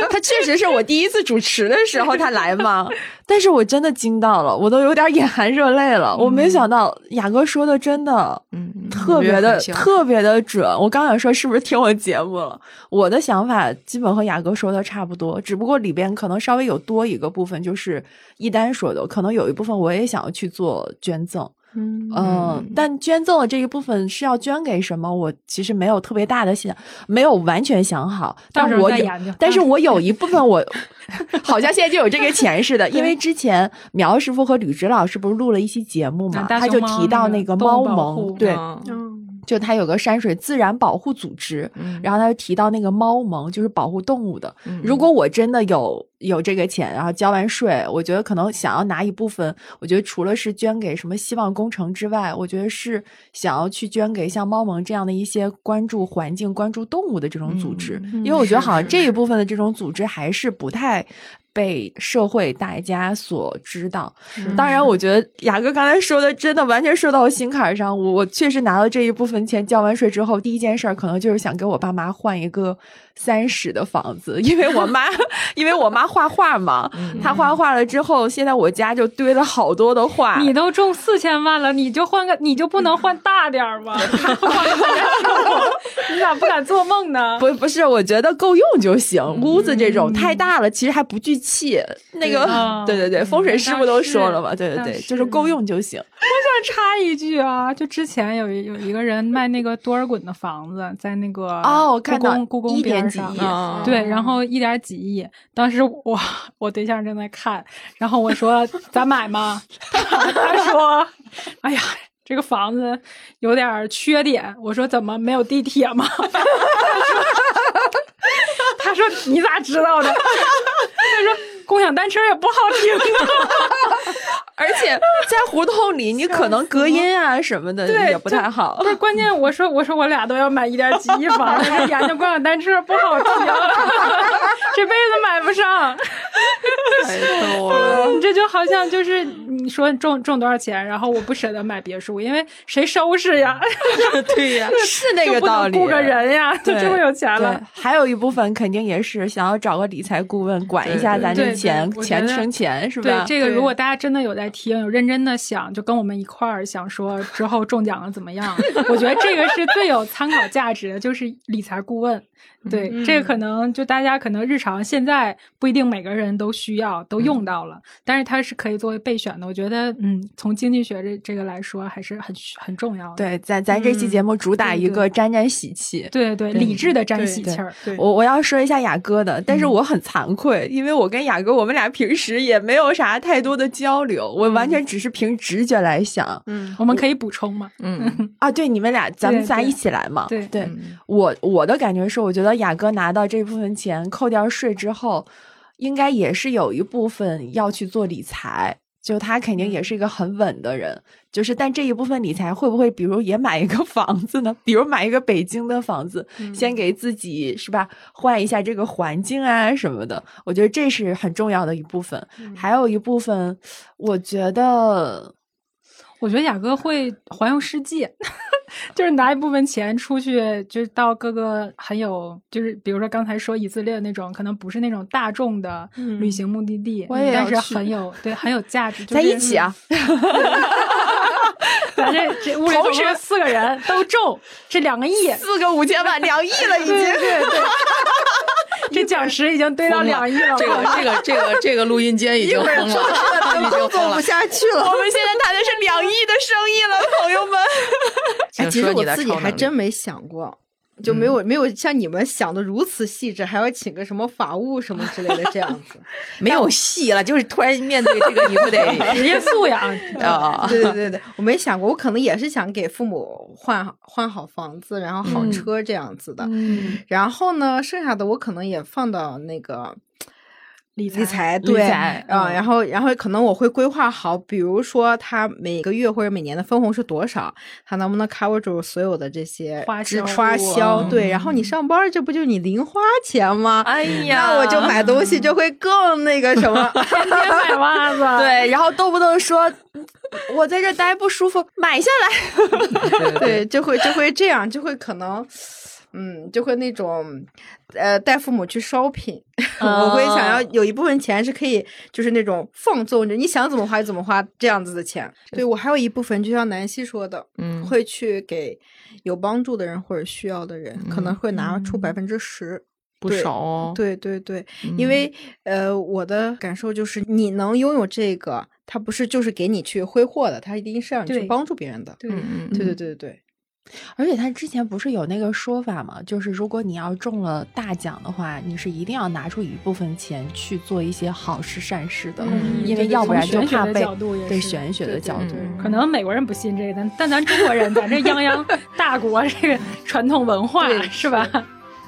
他确实是我第一次主持的时候他来嘛。但是我真的惊到了，我都有点眼含热泪了。我没想到雅哥说的真的，嗯，特别的特别的准。我刚想说是不是听我节目了？我的想法基本和雅哥说的差不多，只不过里边可能稍微有多一个部分，就是一丹说的，可能有一部分我也想要去做捐赠。嗯但捐赠的这一部分是要捐给什么？我其实没有特别大的想，没有完全想好。但我有，但是我有一部分我 好像现在就有这个钱似的，因为之前苗师傅和吕植老师不是录了一期节目嘛，他就提到那个猫盟，对。就他有个山水自然保护组织，然后他就提到那个猫盟，就是保护动物的。如果我真的有有这个钱，然后交完税，我觉得可能想要拿一部分，我觉得除了是捐给什么希望工程之外，我觉得是想要去捐给像猫盟这样的一些关注环境、关注动物的这种组织，因为我觉得好像这一部分的这种组织还是不太。被社会大家所知道，当然，我觉得雅哥刚才说的真的完全说到我心坎上。我我确实拿到这一部分钱，交完税之后，第一件事儿可能就是想给我爸妈换一个。三室的房子，因为我妈，因为我妈画画嘛，她画画了之后，现在我家就堆了好多的画。你都中四千万了，你就换个，你就不能换大点儿吗？你咋不敢做梦呢？不，不是，我觉得够用就行。屋子这种太大了，其实还不聚气。那个，对对对，风水师傅都说了嘛，对对对，就是够用就行。我想插一句啊，就之前有有一个人卖那个多尔衮的房子，在那个哦，故宫故宫边。几亿，对，然后一点几亿。当时我我对象正在看，然后我说咱买吗？他说：“哎呀，这个房子有点缺点。”我说：“怎么没有地铁吗？” 他说：“你咋知道的？” 他说。共享单车也不好停，而且在胡同里，你可能隔音啊什么的也不太好。不是关键，我说我说我俩都要买一点几亿房，研究共享单车不好停，这辈子买不上。太逗了，你这就好像就是你说中中多少钱，然后我不舍得买别墅，因为谁收拾呀？对呀，是那个道理。雇个人呀，就这么有钱了。还有一部分肯定也是想要找个理财顾问管一下咱这。钱钱生钱是吧？对这个，如果大家真的有在听，有认真的想，就跟我们一块儿想说之后中奖了怎么样？我觉得这个是最有参考价值的，就是理财顾问。对，这个可能就大家可能日常现在不一定每个人都需要都用到了，但是它是可以作为备选的。我觉得，嗯，从经济学这这个来说，还是很很重要的。对，咱咱这期节目主打一个沾沾喜气，对对，理智的沾喜气儿。我我要说一下雅哥的，但是我很惭愧，因为我跟雅哥我们俩平时也没有啥太多的交流，我完全只是凭直觉来想。嗯，我们可以补充吗？嗯啊，对，你们俩咱们仨一起来嘛。对对，我我的感觉是，我觉得。雅哥拿到这部分钱，扣掉税之后，应该也是有一部分要去做理财。就他肯定也是一个很稳的人，就是但这一部分理财会不会，比如也买一个 房子呢？比如买一个北京的房子，先给自己是吧，换一下这个环境啊什么的。我觉得这是很重要的一部分。还有一部分，我觉得。我觉得雅哥会环游世界，就是拿一部分钱出去，就是到各个很有，就是比如说刚才说以色列那种，可能不是那种大众的旅行目的地，但是很有对很有价值，在一起啊。咱这这屋里同时四个人都中这两个亿，四个五千万，两亿了已经。对对对，这奖池已经堆到两亿了。这个这个这个这个录音间已经疯了，已经做不下去了。我们现在谈的是两亿的生意了，朋友们。哎，其实我自己还真没想过。就没有没有像你们想的如此细致，还要请个什么法务什么之类的这样子，没有戏了。就是突然面对这个，你不得 职业素养啊？对对对对，我没想过，我可能也是想给父母换换好房子，然后好车这样子的。嗯，然后呢，剩下的我可能也放到那个。理财对啊，然后然后可能我会规划好，比如说他每个月或者每年的分红是多少，他能不能 cover 住所有的这些花销？对，然后你上班这不就你零花钱吗？哎呀，那我就买东西就会更那个什么 天天买袜子。对，然后动不动说我在这待不舒服，买下来。对，就会就会这样，就会可能。嗯，就会那种，呃，带父母去 shopping，我会想要有一部分钱是可以，就是那种放纵着，你想怎么花就怎么花这样子的钱。对我还有一部分，就像南希说的，嗯，会去给有帮助的人或者需要的人，可能会拿出百分之十，不少哦。对对对，因为呃，我的感受就是，你能拥有这个，它不是就是给你去挥霍的，它一定是让你去帮助别人的。对，嗯对对对对对。而且他之前不是有那个说法吗？就是如果你要中了大奖的话，你是一定要拿出一部分钱去做一些好事善事的，因为要不然就怕被对玄学的角度。可能美国人不信这个，但但咱中国人，咱这泱泱 大国，这个传统文化是吧？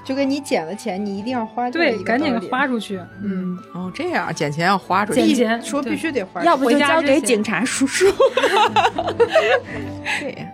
就跟你捡了钱，你一定要花对，赶紧花出去。嗯，哦，这样捡钱要花出去，捡钱说必须得花，要不就交给警察叔叔。对。